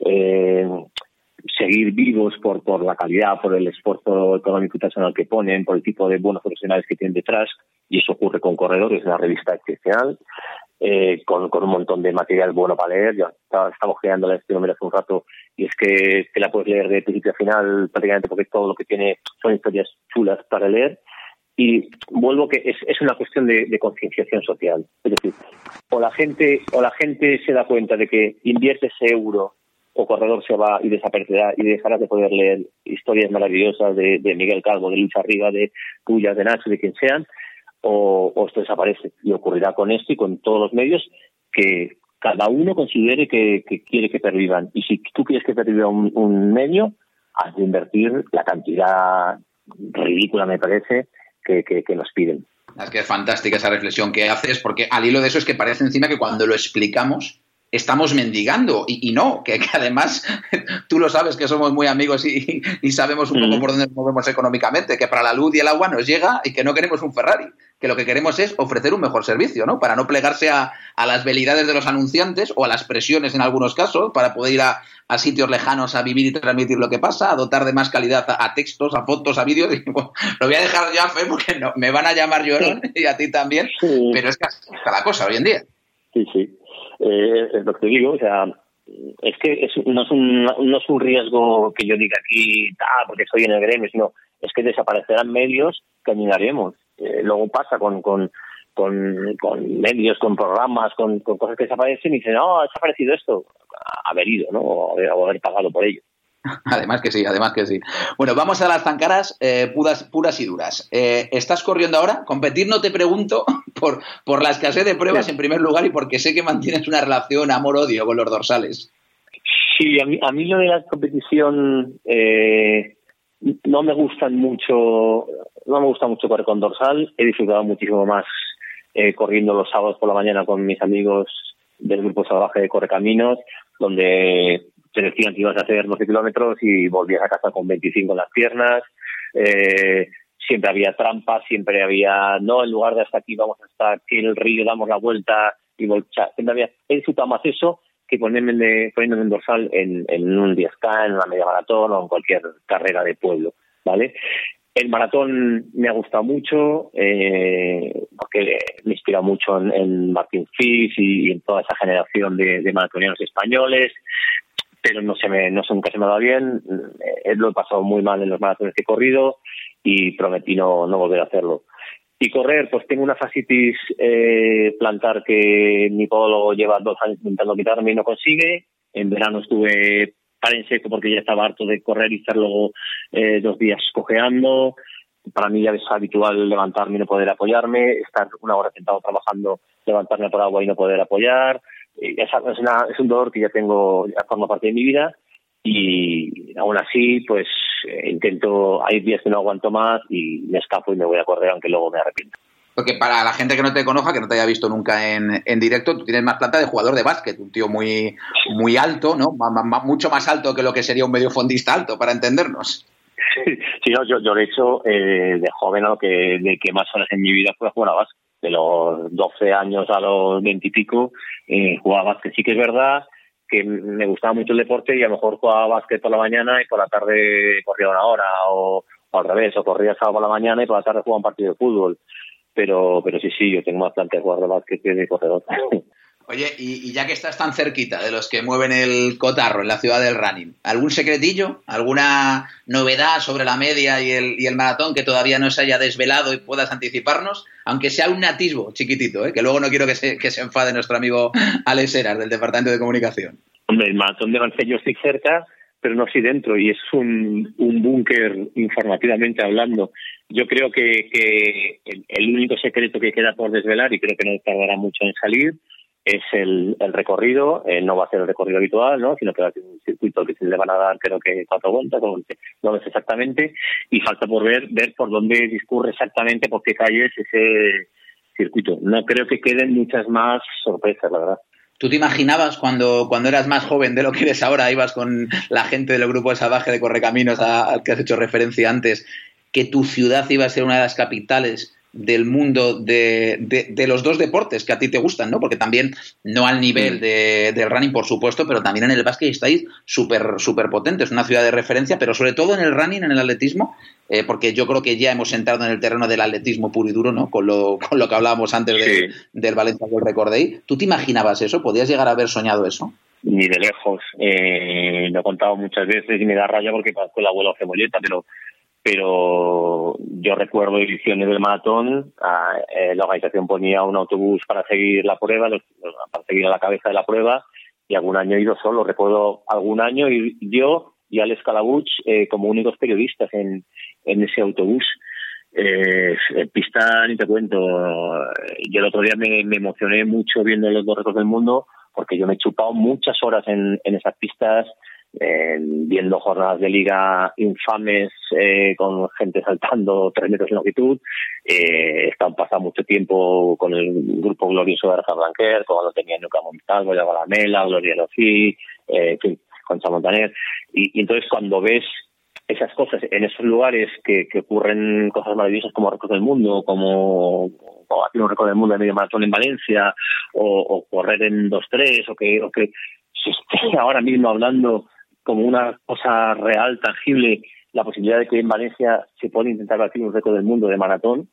eh, seguir vivos por, por la calidad, por el esfuerzo económico y personal que ponen, por el tipo de buenos profesionales que tienen detrás, y eso ocurre con Corredores, una revista excepcional, eh, con, con, un montón de material bueno para leer. Ya estamos creando este número hace un rato y es que te la puedes leer de principio a final prácticamente porque todo lo que tiene son historias chulas para leer. Y vuelvo que es, es una cuestión de, de, concienciación social. Es decir, o la gente o la gente se da cuenta de que invierte ese euro o corredor se va y desaparecerá y dejarás de poder leer historias maravillosas de, Miguel Calvo, de Luis Arriba, de tuyas, de Nacho, de quien sean, o, esto desaparece. Y ocurrirá con esto y con todos los medios que cada uno considere que, quiere que pervivan. Y si tú quieres que perviva un, medio, has de invertir la cantidad ridícula, me parece, que, que, nos piden. Es que es fantástica esa reflexión que haces, porque al hilo de eso es que parece encima que cuando lo explicamos estamos mendigando. Y, no, que, además tú lo sabes que somos muy amigos y, sabemos un poco por dónde nos movemos económicamente, que para la luz y el agua nos llega y que no queremos un Ferrari, que lo que queremos es ofrecer un mejor servicio, ¿no? Para no plegarse a, las velidades de los anunciantes o a las presiones en algunos casos, para poder ir a, sitios lejanos a vivir y transmitir lo que pasa, a dotar de más calidad a, textos, a fotos, a vídeos. Y, lo voy a dejar ya, Fe, porque no, me van a llamar llorón y a ti también, pero es que está la cosa hoy en día. Sí, sí. Eh, es lo que digo, o sea, es que no, es un, no es un riesgo que yo diga aquí, ah, porque estoy en el gremio, sino es que desaparecerán medios que eliminaremos. Eh, luego pasa con, con, con, con, medios, con programas, con, con, cosas que desaparecen y dicen, no, ha desaparecido esto, haber ido, ¿no? o haber pagado por ello. Además que sí, además que sí. Bueno, vamos a las zancaras eh, puras, puras y duras. Eh, ¿Estás corriendo ahora? Competir no te pregunto por, por la escasez de pruebas en primer lugar y porque sé que mantienes una relación amor-odio con los dorsales. Sí, a mí, a mí lo de la competición eh, no me gustan mucho, no me gusta mucho correr con dorsal. He disfrutado muchísimo más corriendo los sábados por la mañana con mis amigos del grupo salvaje de Correcaminos, donde te decían que ibas a hacer 12 kilómetros y volvías a casa con 25 en las piernas. Eh, siempre había trampas, siempre había, no, en lugar de hasta aquí vamos hasta aquí el río, damos la vuelta y volcha. Siempre había, he disfrutado más eso que ponerme, poniéndome en dorsal en, un 10K, en una media maratón o en cualquier carrera de pueblo, ¿vale? El maratón me ha gustado mucho, eh, porque me inspira mucho en, en Martin Fis y, en toda esa generación de, de maratonianos españoles pero no se me, no nunca se me va bien. Eh, lo he pasado muy mal en los maratones que he corrido y prometí no, no volver a hacerlo. Y correr, pues tengo una fascitis eh, plantar que mi podólogo lleva dos años intentando quitarme y no consigue. En verano estuve para en seco porque ya estaba harto de correr y estar luego eh, dos días cojeando. Para mí ya es habitual levantarme y no poder apoyarme, estar una hora sentado trabajando, levantarme por agua y no poder apoyar. Eh, Es, una- es un dolor que ya tengo, ya forma parte de mi vida y aún así, pues eh, intento, hay días que no aguanto más y me escapo y me voy a correr aunque luego me arrepiento. Porque para la gente que no te conozca, que no te haya visto nunca en, en directo, tú tienes más planta de jugador de básquet, un tío muy, muy alto, ¿no? Mucho más alto que lo que sería un mediofondista alto, para entendernos. Sí, no, yo, yo de hecho, eh, de joven a lo que, de que más horas en mi vida fue jugar a básquet. De los 12 años a los 20 y pico, eh, jugaba básquet. Sí que es verdad que me gustaba mucho el deporte y a lo mejor jugaba básquet por la mañana y por la tarde corría una hora o, o al revés, o corría sábado por la mañana y por la tarde jugaba un partido de fútbol. Pero, pero sí, sí, yo tengo más planta de jugar de básquet que de corredor. Oye, y, ya que estás tan cerquita de los que mueven el cotarro en la ciudad del running, ¿algún secretillo? ¿Alguna novedad sobre la media y el, y el maratón que todavía no se haya desvelado y puedas anticiparnos? Aunque sea un atisbo chiquitito, ¿eh? que luego no quiero que se, que se enfade nuestro amigo Alex Heras del Departamento de Comunicación. Hombre, el maratón de yo estoy cerca, pero no estoy dentro y es un, un búnker informativamente hablando. Yo creo que, que el único secreto que queda por desvelar, y creo que no tardará mucho en salir, es el, el recorrido. Eh, no va a ser el recorrido habitual, ¿no? sino que va a ser un circuito que se le van a dar, creo que cuatro vueltas, no lo exactamente, y falta por ver, ver por dónde discurre exactamente, por qué calles ese circuito. No creo que queden muchas más sorpresas, la verdad. ¿Tú te imaginabas cuando, cuando eras más joven de lo que eres ahora, ibas con la gente del grupo de Salvaje de Correcaminos al que has hecho referencia antes, que tu ciudad iba a ser una de las capitales del mundo de, de- de los dos deportes que a ti te gustan, ¿no? Porque también, no al nivel de, del running, por supuesto, pero también en el básquet estáis súper súper potentes, una ciudad de referencia, pero sobre todo en el running, en el atletismo, eh, porque yo creo que ya hemos entrado en el terreno del atletismo puro y duro, ¿no? Con lo, con lo que hablábamos antes de- del Valencia World Record Day. ¿Tú te imaginabas eso? ¿Podías llegar a haber soñado eso? ni de lejos. Eh, lo he contado muchas veces y me da raya porque parezco el abuelo cebolleta, pero pero yo recuerdo ediciones del maratón, eh, la organización ponía un autobús para seguir la prueba, para seguir a la cabeza de la prueba, y algún año he ido solo. Recuerdo algún año y yo y Alex Calabuch eh, como únicos periodistas en, en ese autobús. Eh, en pista ni te cuento. Yo el otro día me, me emocioné mucho viendo los dos récords del mundo porque yo me he chupado muchas horas en, en esas pistas, eh, viendo jornadas de liga infames eh, con gente saltando tres metros de longitud. Eh, he estado pasado mucho tiempo con el grupo glorioso de Rafa Blanquer, cuando tenía Nuca Montalvo, Balamela, Gloria Locí, eh, en fin, Concha Montaner. Y, entonces cuando ves esas cosas en esos lugares que, ocurren cosas maravillosas como récord del mundo, como, como hacer un récord del mundo de medio maratón en Valencia, o, o correr en 2-3, o que, o que se esté ahora mismo hablando como una cosa real, tangible, la posibilidad de que en Valencia se pueda intentar batir un récord del mundo de maratón.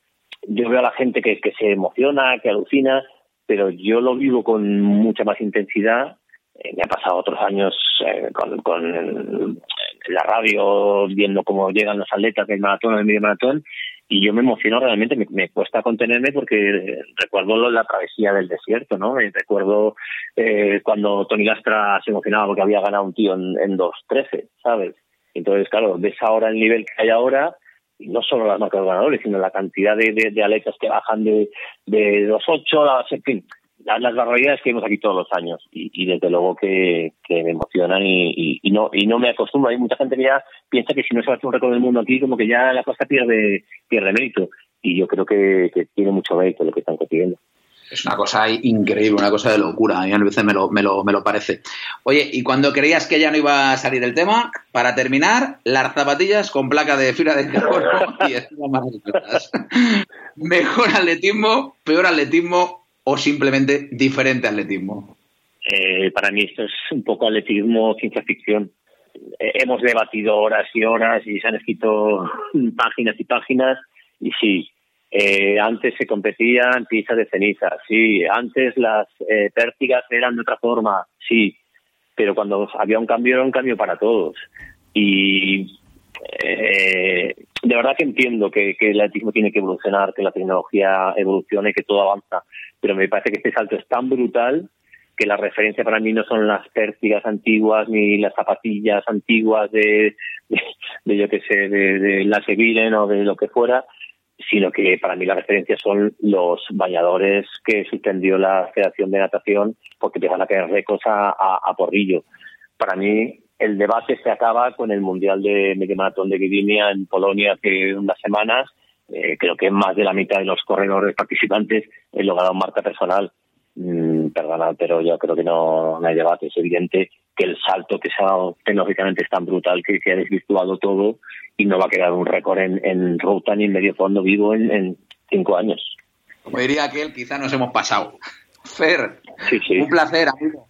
Yo veo a la gente que, se emociona, que alucina, pero yo lo vivo con mucha más intensidad. Eh, me ha pasado otros años eh, con, con la radio viendo cómo llegan los atletas del maratón o del medio maratón y yo me emociono realmente, me, me cuesta contenerme porque eh, recuerdo la travesía del desierto, ¿no? Recuerdo eh, cuando Tony Lastra se emocionaba porque había ganado un tío en, en 2.13, ¿sabes? Entonces, claro, ves ahora el nivel que hay ahora, y no solo las marcas ganadores, sino la cantidad de, de, de atletas que bajan de, de 2.8, las- en fin, las, las barbaridades que vemos aquí todos los años y, desde luego que, me emocionan y, no y no me acostumbro. Hay mucha gente que ya piensa que si no se hacer un récord del mundo aquí, como que ya la cosa pierde pierde mérito. Y yo creo que, tiene mucho mérito lo que están consiguiendo. Es una cosa increíble, una cosa de locura. A mí a veces me lo, me lo, me lo parece. Oye, y cuando creías que ya no iba a salir el tema, para terminar, las zapatillas con placa de fibra de carbono y maravillosas. Mejor atletismo, peor atletismo o simplemente diferente atletismo. Eh, para mí esto es un poco atletismo ciencia ficción. Eh, hemos debatido horas y horas y se han escrito páginas y páginas y sí, eh, antes se competían pistas de ceniza, sí, antes las eh, pértigas eran de otra forma, sí, pero cuando había un cambio era un cambio para todos. Y de verdad que entiendo que, el atletismo tiene que evolucionar, que la tecnología evolucione, que todo avanza, pero me parece que este salto es tan brutal que la referencia para mí no son las pértigas antiguas ni las zapatillas antiguas de, de, yo que sé, de, de la o de lo que fuera, sino que para mí la referencia son los bañadores que suspendió la Federación de Natación porque empiezan a caer récords a, a, porrillo. Para mí el debate se acaba con el Mundial de Medio Maratón de Gdynia en Polonia hace unas semanas. Eh, creo que más de la mitad de los corredores participantes han logrado marca personal Mm, perdona, pero yo creo que no, hay debate. Es evidente que el salto que se ha dado tecnológicamente es tan brutal que se ha desvirtuado todo y no va a quedar un récord en, en ruta ni en medio fondo vivo en, cinco años. Como diría aquel, quizá nos hemos pasado. Fer, un placer, amigo.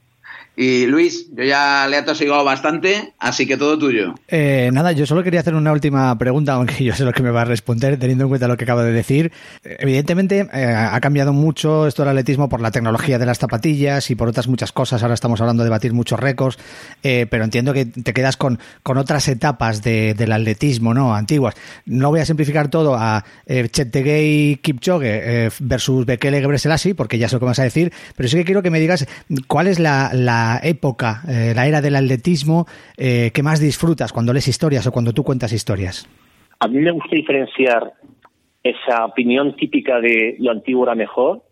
Y Luis, yo ya le he atosigado bastante, así que todo tuyo. Eh, nada, yo solo quería hacer una última pregunta, aunque yo sé lo que me va a responder, teniendo en cuenta lo que acabo de decir. Evidentemente, eh, ha cambiado mucho esto del atletismo por la tecnología de las zapatillas y por otras muchas cosas. Ahora estamos hablando de batir muchos récords, eh, pero entiendo que te quedas con, con otras etapas del atletismo, ¿no? Antiguas. No voy a simplificar todo a eh, Cheptegei Kipchoge versus Bekele Gebreselassie, porque ya sé lo que vas a decir, pero sí que quiero que me digas cuál es la época, eh, la era del atletismo, eh, que más disfrutas cuando lees historias o cuando tú cuentas historias? A mí me gusta diferenciar esa opinión típica de lo antiguo era mejor.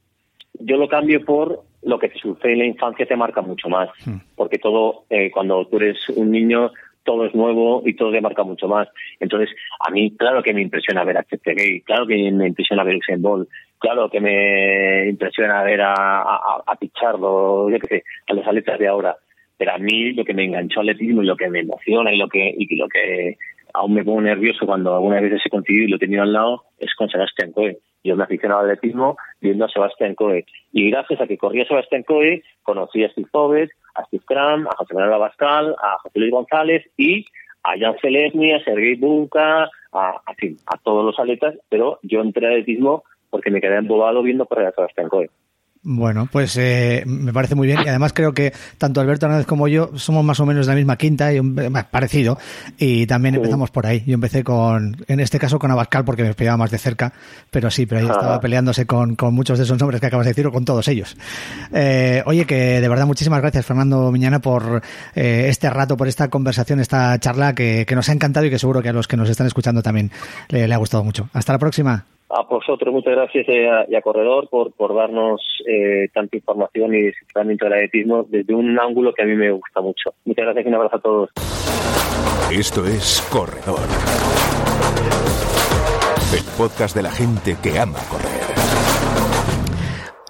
Yo lo cambio por lo que te sucede en la infancia te marca mucho más, hmm. porque todo, eh, cuando tú eres un niño, todo es nuevo y todo te marca mucho más. Entonces, a mí, claro que me impresiona ver a Gay, claro que me impresiona ver Usain Bolt, claro que me impresiona ver a, a, a Pichardo, yo qué sé, a los atletas de ahora. Pero a mí lo que me enganchó al atletismo y lo que me emociona y lo que, y lo que aún me pongo nervioso cuando alguna vez he conseguido y lo he tenido al lado es con Sebastián Coe. Yo me aficionaba al atletismo viendo a Sebastián Coe. Y gracias a que corría Sebastián Coe, conocí a Steve Fobbes, a Steve Cram, a José Manuel Abascal, a José Luis González y a Jan Celesni, a Sergei Bunka, a, a todos los atletas, pero yo entré al atletismo porque me quedé embobado viendo correr a Sebastián Coe. Bueno, pues eh, me parece muy bien y además creo que tanto Alberto Hernández como yo somos más o menos de la misma quinta y un, parecido y también empezamos por ahí. Yo empecé con, en este caso con Abascal porque me peleaba más de cerca, pero sí, pero ahí estaba peleándose con, con, muchos de esos nombres que acabas de decir o con todos ellos. Eh, oye, que de verdad muchísimas gracias Fernando Miñana por eh, este rato, por esta conversación, esta charla que, que, nos ha encantado y que seguro que a los que nos están escuchando también le, le ha gustado mucho. Hasta la próxima a vosotros muchas gracias y a, Corredor por, darnos eh, tanta información y disciplinamiento del atletismo desde un ángulo que a mí me gusta mucho. Muchas gracias y un abrazo a todos. Esto es Corredor. El podcast de la gente que ama correr.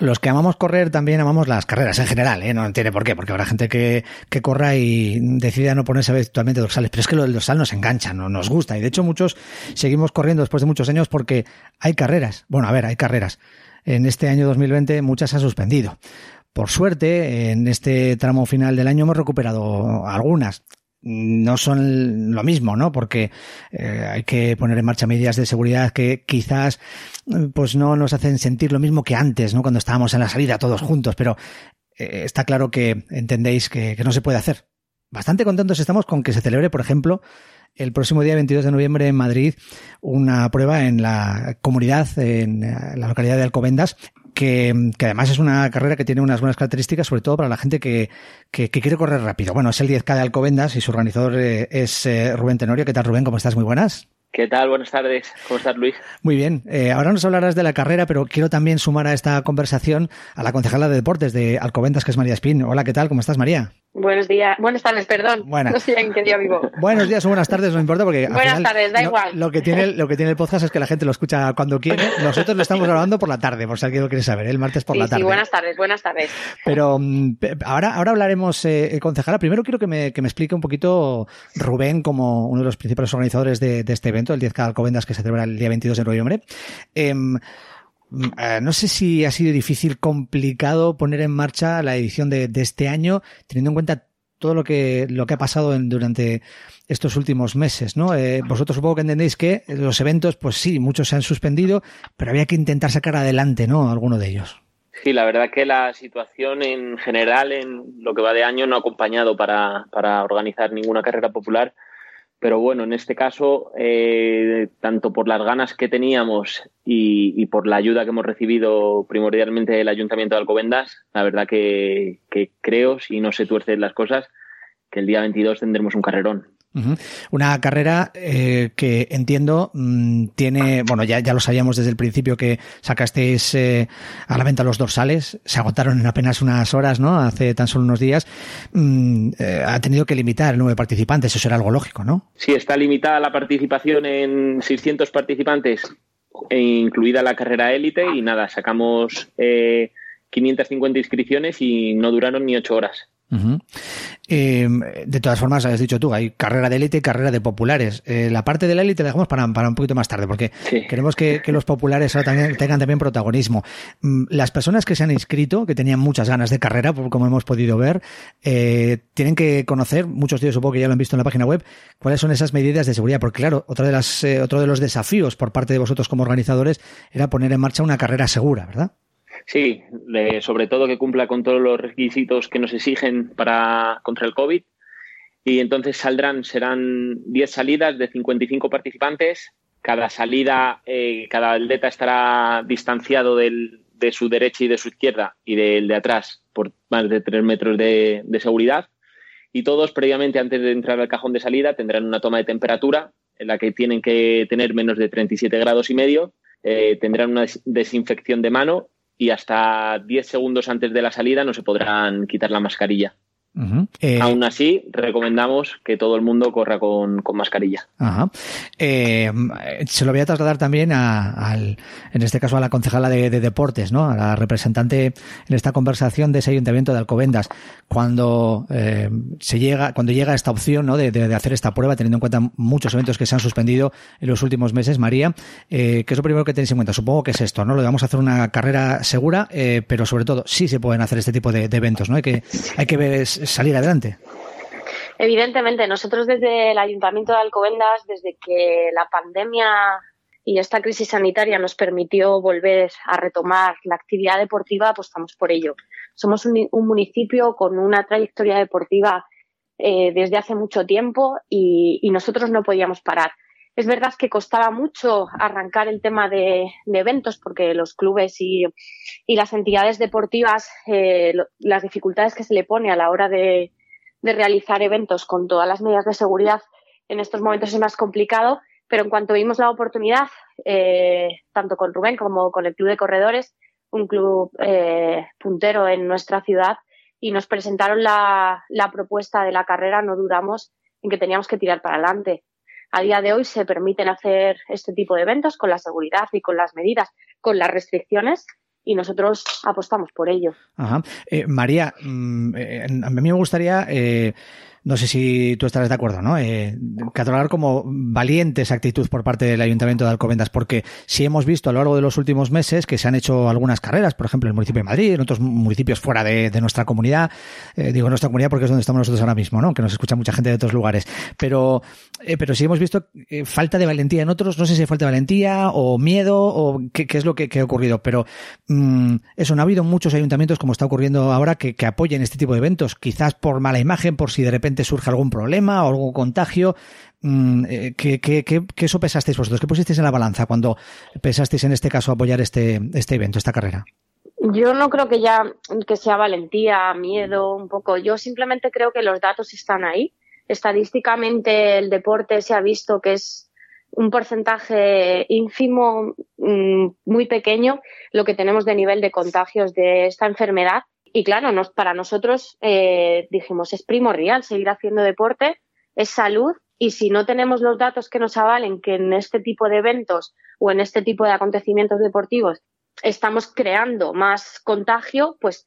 Los que amamos correr también amamos las carreras en general, ¿eh? no tiene por qué, porque habrá gente que, que corra y decida no ponerse habitualmente dorsales, pero es que lo del dorsal nos engancha, no nos gusta y de hecho muchos seguimos corriendo después de muchos años porque hay carreras. Bueno, a ver, hay carreras. En este año 2020 muchas se han suspendido. Por suerte, en este tramo final del año hemos recuperado algunas no son lo mismo, ¿no? Porque eh, hay que poner en marcha medidas de seguridad que quizás eh, pues no nos hacen sentir lo mismo que antes, ¿no? Cuando estábamos en la salida todos juntos, pero eh, está claro que entendéis que, que no se puede hacer. Bastante contentos estamos con que se celebre, por ejemplo, el próximo día 22 de noviembre en Madrid una prueba en la comunidad, en la localidad de Alcobendas, que, además es una carrera que tiene unas buenas características, sobre todo para la gente que, que, quiere correr rápido. Bueno, es el 10K de Alcobendas y su organizador eh, es eh, Rubén Tenorio. ¿Qué tal, Rubén? ¿Cómo estás? Muy buenas. ¿Qué tal? Buenas tardes. ¿Cómo estás, Luis? Muy bien. Eh, ahora nos hablarás de la carrera, pero quiero también sumar a esta conversación a la concejala de deportes de Alcobendas, que es María Espín. Hola, ¿qué tal? ¿Cómo estás, María? Buenos días, buenas tardes, perdón. No sé en qué día vivo. Buenos días o buenas tardes, no importa porque. Buenas tardes, da igual. Lo que, tiene, lo que tiene el podcast es que la gente lo escucha cuando quiere. Nosotros lo estamos grabando por la tarde, por si alguien lo quiere saber, ¿eh? el martes por la tarde. Sí, buenas tardes, buenas tardes. Pero mm, ahora, ahora hablaremos, eh, concejala. Primero quiero que me, que me explique un poquito Rubén, como uno de los principales organizadores de, de este evento, el 10K Alcobendas, que se celebra el día 22 de noviembre. Eh, eh, no sé si ha sido difícil, complicado poner en marcha la edición de, este año, teniendo en cuenta todo lo que, lo que ha pasado durante estos últimos meses, ¿no? Eh, vosotros supongo que entendéis que los eventos, pues sí, muchos se han suspendido, pero había que intentar sacar adelante, ¿no? Alguno de ellos. Sí, la verdad que la situación en general en lo que va de año no ha acompañado para, para organizar ninguna carrera popular pero bueno, en este caso, eh, tanto por las ganas que teníamos y, por la ayuda que hemos recibido primordialmente del Ayuntamiento de Alcobendas, la verdad que, que creo, si no se tuercen las cosas, que el día 22 tendremos un carrerón. Una carrera eh, que entiendo mm, tiene, bueno, ya, ya lo sabíamos desde el principio que sacasteis eh, a la venta los dorsales, se agotaron en apenas unas horas, ¿no? Hace tan solo unos días. Mm, eh, ha tenido que limitar el número de participantes, eso era algo lógico, ¿no? Sí, está limitada la participación en 600 participantes, e incluida la carrera élite, y nada, sacamos 550 inscripciones y no duraron ni 8 horas. Eh, de todas formas, has dicho tú, hay carrera de élite y carrera de populares. Eh, la parte de la élite la dejamos para, un poquito más tarde, porque queremos que, los populares ahora también tengan también protagonismo. Mm, las personas que se han inscrito, que tenían muchas ganas de carrera, como hemos podido ver, eh, tienen que conocer, muchos de ellos supongo que ya lo han visto en la página web, cuáles son esas medidas de seguridad, porque claro, otra de las, otro de los desafíos por parte de vosotros como organizadores era poner en marcha una carrera segura, ¿verdad? Sí, sobre todo que cumpla con todos los requisitos que nos exigen para contra el COVID. Y entonces saldrán, serán 10 salidas de 55 participantes. Cada salida, eh, cada atleta estará distanciado del, de su derecha y de su izquierda y del de atrás por más de 3 metros de, seguridad. Y todos, previamente, antes de entrar al cajón de salida, tendrán una toma de temperatura en la que tienen que tener menos de 37 grados y medio. Eh, tendrán una desinfección de mano y hasta 10 segundos antes de la salida no se podrán quitar la mascarilla. Eh, Aún así, recomendamos que todo el mundo corra con, mascarilla. Eh, se lo voy a trasladar también a, en este caso a la concejala de, deportes, ¿no? a la representante en esta conversación de ese ayuntamiento de Alcobendas. Cuando eh, se llega, cuando llega esta opción ¿no? de, hacer esta prueba, teniendo en cuenta muchos eventos que se han suspendido en los últimos meses, María, ¿qué es lo primero que tenéis en cuenta? Supongo que es esto, ¿no? Lo vamos a hacer una carrera segura, pero sobre todo sí se pueden hacer este tipo de, eventos, ¿no? Hay que, hay que ver salir adelante. Evidentemente, nosotros desde el Ayuntamiento de Alcobendas, desde que la pandemia y esta crisis sanitaria nos permitió volver a retomar la actividad deportiva, apostamos por ello. Somos un, municipio con una trayectoria deportiva eh, desde hace mucho tiempo y, nosotros no podíamos parar. Es verdad que costaba mucho arrancar el tema de, eventos porque los clubes y, las entidades deportivas, eh, las dificultades que se le pone a la hora de, realizar eventos con todas las medidas de seguridad en estos momentos es más complicado, pero en cuanto vimos la oportunidad, eh, tanto con Rubén como con el Club de Corredores, un club eh, puntero en nuestra ciudad, y nos presentaron la propuesta de la carrera, no dudamos en que teníamos que tirar para adelante a día de hoy se permiten hacer este tipo de eventos con la seguridad y con las medidas, con las restricciones y nosotros apostamos por ello. Eh, María, mm, eh, a mí me gustaría eh, no sé si tú estarás de acuerdo, ¿no? Eh, catalogar como valiente esa actitud por parte del Ayuntamiento de Alcobendas, porque si hemos visto a lo largo de los últimos meses que se han hecho algunas carreras, por ejemplo, en el municipio de Madrid, en otros municipios fuera de, nuestra comunidad, eh, digo nuestra comunidad porque es donde estamos nosotros ahora mismo, ¿no? Que nos escucha mucha gente de otros lugares, pero, eh, pero si hemos visto eh, falta de valentía en otros, no sé si falta de valentía o miedo o qué, es lo que, ha ocurrido, pero mm, eso, no ha habido muchos ayuntamientos como está ocurriendo ahora que, que apoyen este tipo de eventos, quizás por mala imagen, por si de repente surge algún problema o algún contagio. Mm, eh, ¿Qué, qué, qué, qué vosotros? ¿Qué pusisteis en la balanza cuando pensasteis en este caso apoyar este, este evento, esta carrera? Yo no creo que ya que sea valentía, miedo, un poco. Yo simplemente creo que los datos están ahí. Estadísticamente el deporte se ha visto que es un porcentaje ínfimo, mm, muy pequeño, lo que tenemos de nivel de contagios de esta enfermedad y claro, nos, para nosotros eh, dijimos, es primordial seguir haciendo deporte, es salud y si no tenemos los datos que nos avalen que en este tipo de eventos o en este tipo de acontecimientos deportivos estamos creando más contagio, pues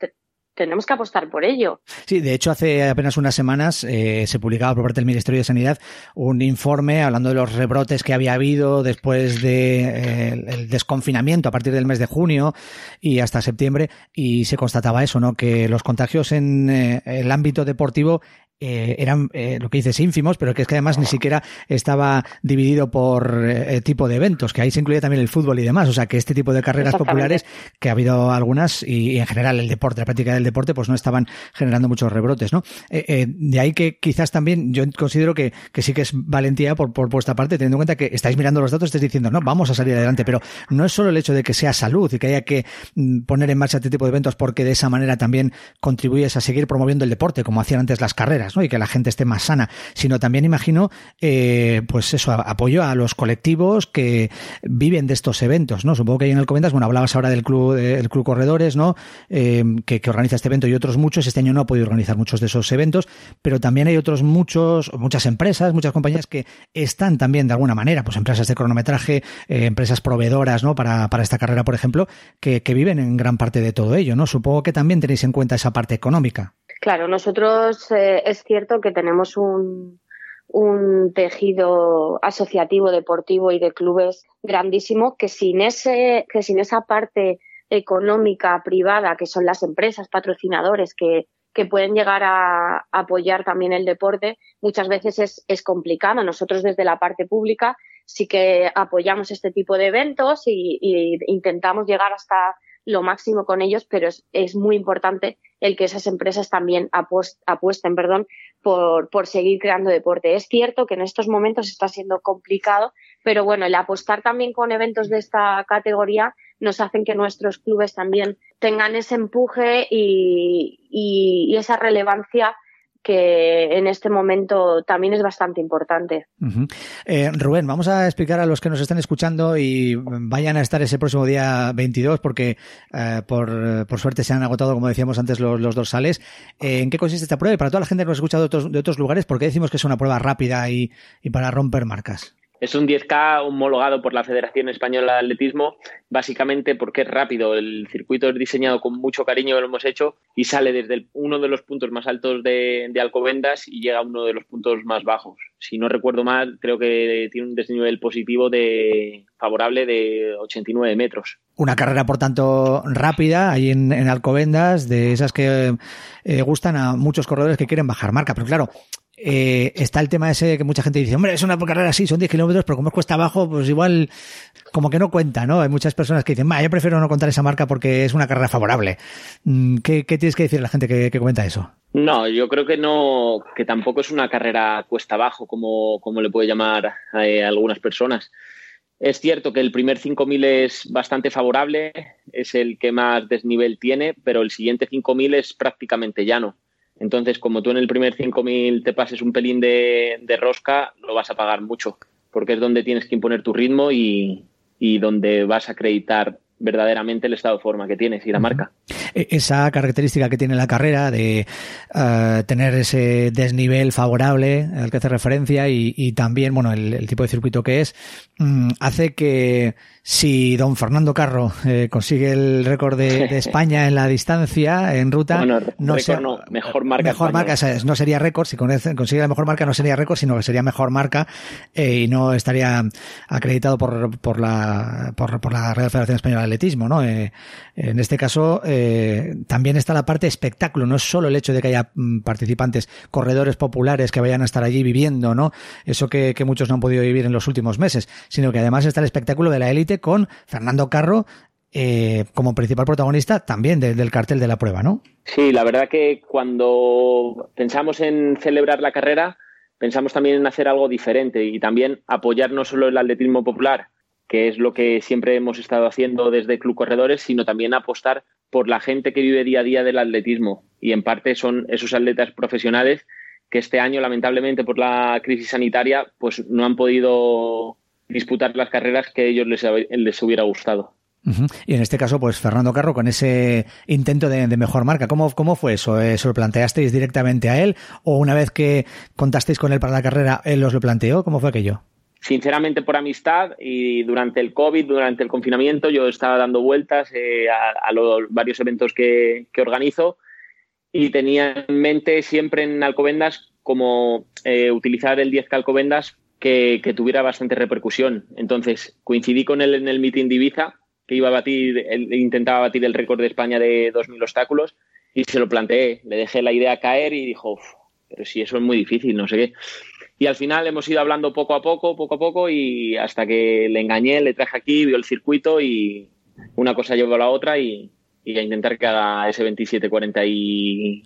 tenemos que apostar por ello. Sí, de hecho, hace apenas unas semanas eh, se publicaba por parte del Ministerio de Sanidad un informe hablando de los rebrotes que había habido después del de, eh, desconfinamiento a partir del mes de junio y hasta septiembre y se constataba eso, ¿no? Que los contagios en eh, el ámbito deportivo eh, eran eh, lo que dices ínfimos, pero que es que además ni siquiera estaba dividido por eh, tipo de eventos, que ahí se incluye también el fútbol y demás. O sea que este tipo de carreras populares, que ha habido algunas, y, en general el deporte, la práctica del deporte, pues no estaban generando muchos rebrotes, ¿no? de ahí que quizás también yo considero que, que sí que es valentía por, por vuestra parte, teniendo en cuenta que estáis mirando los datos, estáis diciendo, no, vamos a salir adelante, pero no es solo el hecho de que sea salud y que haya que mm, poner en marcha este tipo de eventos porque de esa manera también contribuyes a seguir promoviendo el deporte, como hacían antes las carreras y que la gente esté más sana, sino también imagino, eh, pues eso, apoyo a los colectivos que viven de estos eventos, ¿no? Supongo que ahí en el Comendas, bueno, hablabas ahora del club, club Corredores, ¿no? Eh, que, organiza este evento y otros muchos. Este año no ha podido organizar muchos de esos eventos, pero también hay otros muchos, muchas empresas, muchas compañías que están también de alguna manera, pues empresas de cronometraje, eh, empresas proveedoras, ¿no? Para, para esta carrera, por ejemplo, que, que viven en gran parte de todo ello, ¿no? Supongo que también tenéis en cuenta esa parte económica. Claro, nosotros eh, es cierto que tenemos un, un tejido asociativo, deportivo y de clubes grandísimo que sin ese, que sin esa parte económica privada que son las empresas, patrocinadores que, que pueden llegar a, apoyar también el deporte, muchas veces es, es, complicado. Nosotros desde la parte pública sí que apoyamos este tipo de eventos y, y intentamos llegar hasta lo máximo con ellos, pero es, muy importante el que esas empresas también apuesten perdón, por, seguir creando deporte. Es cierto que en estos momentos está siendo complicado, pero bueno, el apostar también con eventos de esta categoría nos hacen que nuestros clubes también tengan ese empuje y esa relevancia que en este momento también es bastante importante. eh, Rubén, vamos a explicar a los que nos están escuchando y vayan a estar ese próximo día 22 porque eh, por, por, suerte se han agotado, como decíamos antes, los, dorsales. Eh, ¿En qué consiste esta prueba? Y para toda la gente que nos escucha de otros, de otros lugares, ¿por qué decimos que es una prueba rápida y, y para romper marcas? Es un 10K homologado por la Federación Española de Atletismo, básicamente porque es rápido. El circuito es diseñado con mucho cariño, lo hemos hecho, y sale desde uno de los puntos más altos de, Alcobendas y llega a uno de los puntos más bajos. Si no recuerdo mal, creo que tiene un desnivel positivo de favorable de 89 metros. Una carrera, por tanto, rápida ahí en, en Alcobendas, de esas que eh, gustan a muchos corredores que quieren bajar marca. Pero claro, eh, está el tema ese que mucha gente dice, hombre, es una carrera así, son 10 kilómetros, pero como es cuesta abajo, pues igual como que no cuenta, ¿no? Hay muchas personas que dicen, yo prefiero no contar esa marca porque es una carrera favorable. Mm, ¿Qué, tienes que decir a la gente que, que, comenta eso? No, yo creo que no, que tampoco es una carrera cuesta abajo, como, como le puede llamar a, a algunas personas. Es cierto que el primer 5000 es bastante favorable, es el que más desnivel tiene, pero el siguiente 5000 es prácticamente llano. Entonces, como tú en el primer 5.000 te pases un pelín de, de, rosca, lo vas a pagar mucho, porque es donde tienes que imponer tu ritmo y, y donde vas a acreditar verdaderamente el estado de forma que tienes y la marca. Esa característica que tiene la carrera de uh, tener ese desnivel favorable al que hace referencia y, y también, bueno, el, el, tipo de circuito que es, um, hace que si don Fernando Carro eh, consigue el récord de, de, España en la distancia, en ruta, bueno, no, sea, no, mejor marca. Mejor marca, no sería récord, si consigue la mejor marca no sería récord, sino que sería mejor marca eh, y no estaría acreditado por, por, la, por, por la Real Federación Española de Atletismo, ¿no? Eh, en este caso, eh, también está la parte espectáculo, no es solo el hecho de que haya mm, participantes, corredores populares que vayan a estar allí viviendo, ¿no? Eso que, muchos no han podido vivir en los últimos meses, sino que además está el espectáculo de la élite con Fernando Carro eh, como principal protagonista también de, del cartel de la prueba, ¿no? Sí, la verdad que cuando pensamos en celebrar la carrera, pensamos también en hacer algo diferente y también apoyar no solo el atletismo popular, que es lo que siempre hemos estado haciendo desde Club Corredores, sino también apostar por la gente que vive día a día del atletismo. Y en parte son esos atletas profesionales que este año, lamentablemente, por la crisis sanitaria, pues no han podido disputar las carreras que ellos les, les hubiera gustado. Y en este caso, pues Fernando Carro, con ese intento de, de mejor marca, ¿cómo, ¿cómo fue eso? ¿Eh, ¿Se lo planteasteis directamente a él? ¿O una vez que contasteis con él para la carrera, él os lo planteó? ¿Cómo fue aquello? Sinceramente por amistad y durante el COVID, durante el confinamiento, yo estaba dando vueltas eh, a, los varios eventos que, que, organizo y tenía en mente siempre en Alcobendas como eh, utilizar el 10K Alcobendas que, que, tuviera bastante repercusión. Entonces coincidí con él en el meeting de Ibiza, que iba a batir, él intentaba batir el récord de España de 2.000 obstáculos y se lo planteé. Le dejé la idea caer y dijo, pero si eso es muy difícil, no sé qué. Y al final hemos ido hablando poco a poco, poco a poco, y hasta que le engañé, le traje aquí, vio el circuito y una cosa llevó a la otra y, y a intentar que haga ese 27-40 y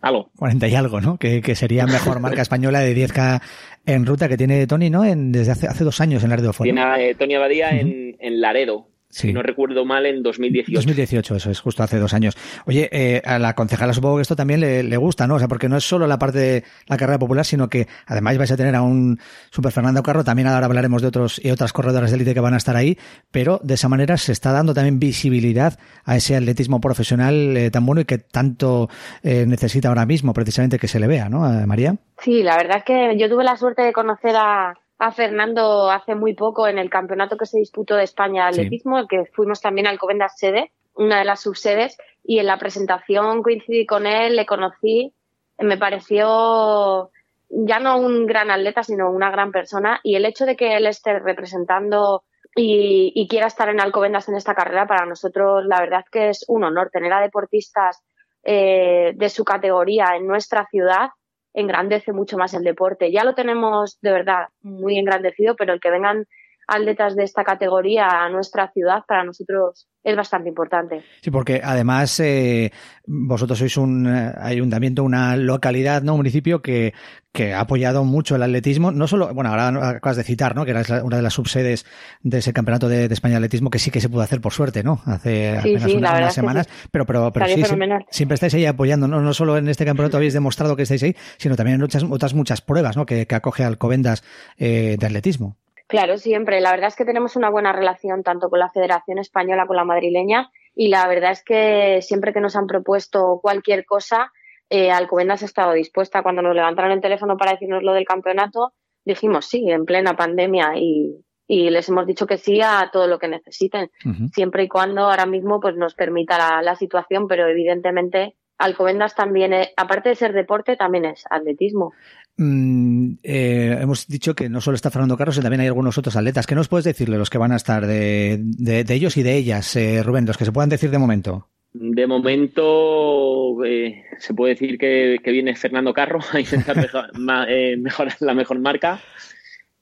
algo. 40 y algo, ¿no? Que, que sería mejor marca española de 10K en ruta que tiene Tony, ¿no? En, desde hace, hace dos años en Laredo. Tiene a eh, Tony Abadía en, en Laredo, Sí. si no recuerdo mal, en 2018. 2018, eso es justo hace dos años. Oye, eh, a la concejala supongo que esto también le, le gusta, ¿no? O sea, porque no es solo la parte de la carrera popular, sino que además vais a tener a un Super Fernando Carro, también ahora hablaremos de otros y otras corredoras de élite que van a estar ahí, pero de esa manera se está dando también visibilidad a ese atletismo profesional eh, tan bueno y que tanto eh, necesita ahora mismo precisamente que se le vea, ¿no, eh, María? Sí, la verdad es que yo tuve la suerte de conocer a, a Fernando hace muy poco en el campeonato que se disputó de España de Sí. atletismo, que fuimos también a Alcobendas sede, una de las subsedes, y en la presentación coincidí con él, le conocí, me pareció ya no un gran atleta, sino una gran persona, y el hecho de que él esté representando y, y quiera estar en Alcobendas en esta carrera, para nosotros la verdad que es un honor tener a deportistas eh, de su categoría en nuestra ciudad engrandece mucho más el deporte. Ya lo tenemos de verdad muy engrandecido, pero el que vengan atletas de esta categoría a nuestra ciudad para nosotros es bastante importante. Sí, porque además eh, vosotros sois un eh, ayuntamiento, una localidad, ¿no? Un municipio que, que ha apoyado mucho el atletismo. No solo, bueno, ahora acabas de citar, ¿no? Que era una de las subsedes de ese campeonato de, de España de atletismo que sí que se pudo hacer por suerte, ¿no? Hace Sí, apenas sí, unas, unas semanas. sí. Pero, pero, pero sí, fenomenal. siempre, siempre estáis ahí apoyando, ¿no? No solo en este campeonato habéis demostrado que estáis ahí, sino también en otras, otras muchas pruebas, ¿no? Que, que acoge Alcobendas eh, de atletismo. Claro, siempre. La verdad es que tenemos una buena relación tanto con la Federación Española como la madrileña y la verdad es que siempre que nos han propuesto cualquier cosa, eh, Alcobendas ha estado dispuesta. Cuando nos levantaron el teléfono para decirnos lo del campeonato, dijimos sí, en plena pandemia y, y les hemos dicho que sí a todo lo que necesiten, siempre y cuando ahora mismo pues nos permita la, la situación, pero evidentemente Alcobendas también, es- aparte de ser deporte, también es atletismo. Mm, eh, hemos dicho que no solo está Fernando Carlos, sino también hay algunos otros atletas. ¿Qué nos puedes decirle los que van a estar de, de- de ellos y de ellas, eh, Rubén, los que se puedan decir de momento? De momento eh, se puede decir que, que viene Fernando Carro a intentar mejor- ma- eh, mejorar la mejor marca.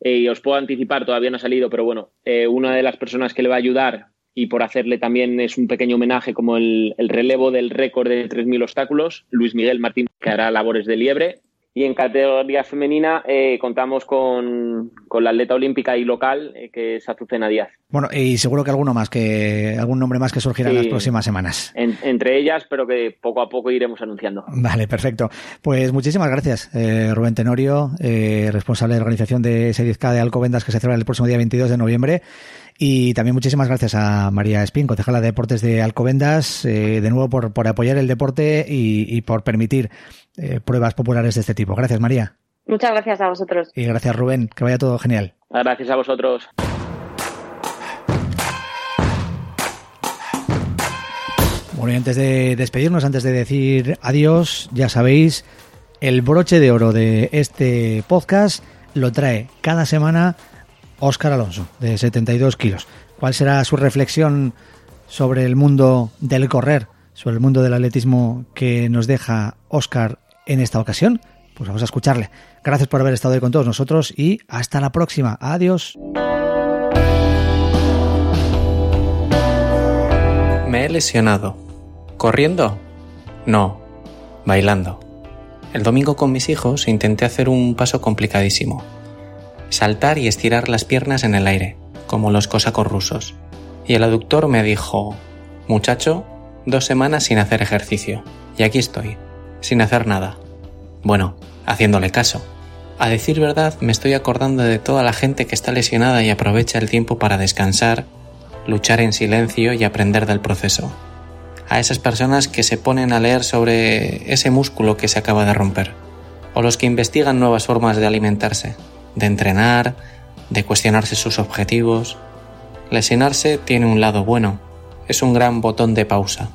Eh, y os puedo anticipar, todavía no ha salido, pero bueno, eh, una de las personas que le va a ayudar y por hacerle también es un pequeño homenaje como el, el relevo del récord de 3.000 obstáculos, Luis Miguel Martín, que hará labores de liebre. Y en categoría femenina eh, contamos con, con la atleta olímpica y local, eh, que es Azucena Díaz. Bueno, y seguro que alguno más, que algún nombre más que surgirá en las próximas semanas. En- entre ellas, pero que poco a poco iremos anunciando. Vale, perfecto. Pues muchísimas gracias, eh, Rubén Tenorio, eh, responsable de la organización de ese 10K de Alcobendas que se celebra el próximo día 22 de noviembre. Y también muchísimas gracias a María Espín, concejala de Deportes de Alcobendas, eh, de nuevo por, por apoyar el deporte y, y por permitir eh, pruebas populares de este tipo. Gracias, María. Muchas gracias a vosotros. Y gracias, Rubén. Que vaya todo genial. Gracias a vosotros. Bueno, y antes de despedirnos, antes de decir adiós, ya sabéis, el broche de oro de este podcast lo trae cada semana Óscar Alonso, de 72 kilos. ¿Cuál será su reflexión sobre el mundo del correr, sobre el mundo del atletismo que nos deja Óscar en esta ocasión? Pues vamos a escucharle. Gracias por haber estado hoy con todos nosotros y hasta la próxima. Adiós. Me he lesionado. ¿Corriendo? No, bailando. El domingo con mis hijos intenté hacer un paso complicadísimo. Saltar y estirar las piernas en el aire, como los cosacos rusos. Y el aductor me dijo, muchacho, dos semanas sin hacer ejercicio. Y aquí estoy, sin hacer nada. Bueno, haciéndole caso. A decir verdad, me estoy acordando de toda la gente que está lesionada y aprovecha el tiempo para descansar, luchar en silencio y aprender del proceso. A esas personas que se ponen a leer sobre ese músculo que se acaba de romper. O los que investigan nuevas formas de alimentarse, de entrenar, de cuestionarse sus objetivos. Lesionarse tiene un lado bueno. Es un gran botón de pausa.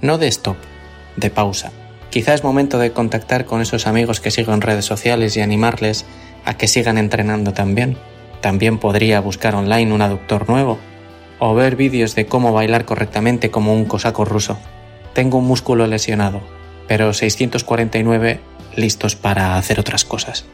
No de stop, de pausa. Quizá es momento de contactar con esos amigos que sigo en redes sociales y animarles a que sigan entrenando también. También podría buscar online un aductor nuevo o ver vídeos de cómo bailar correctamente como un cosaco ruso. Tengo un músculo lesionado, pero 649 listos para hacer otras cosas.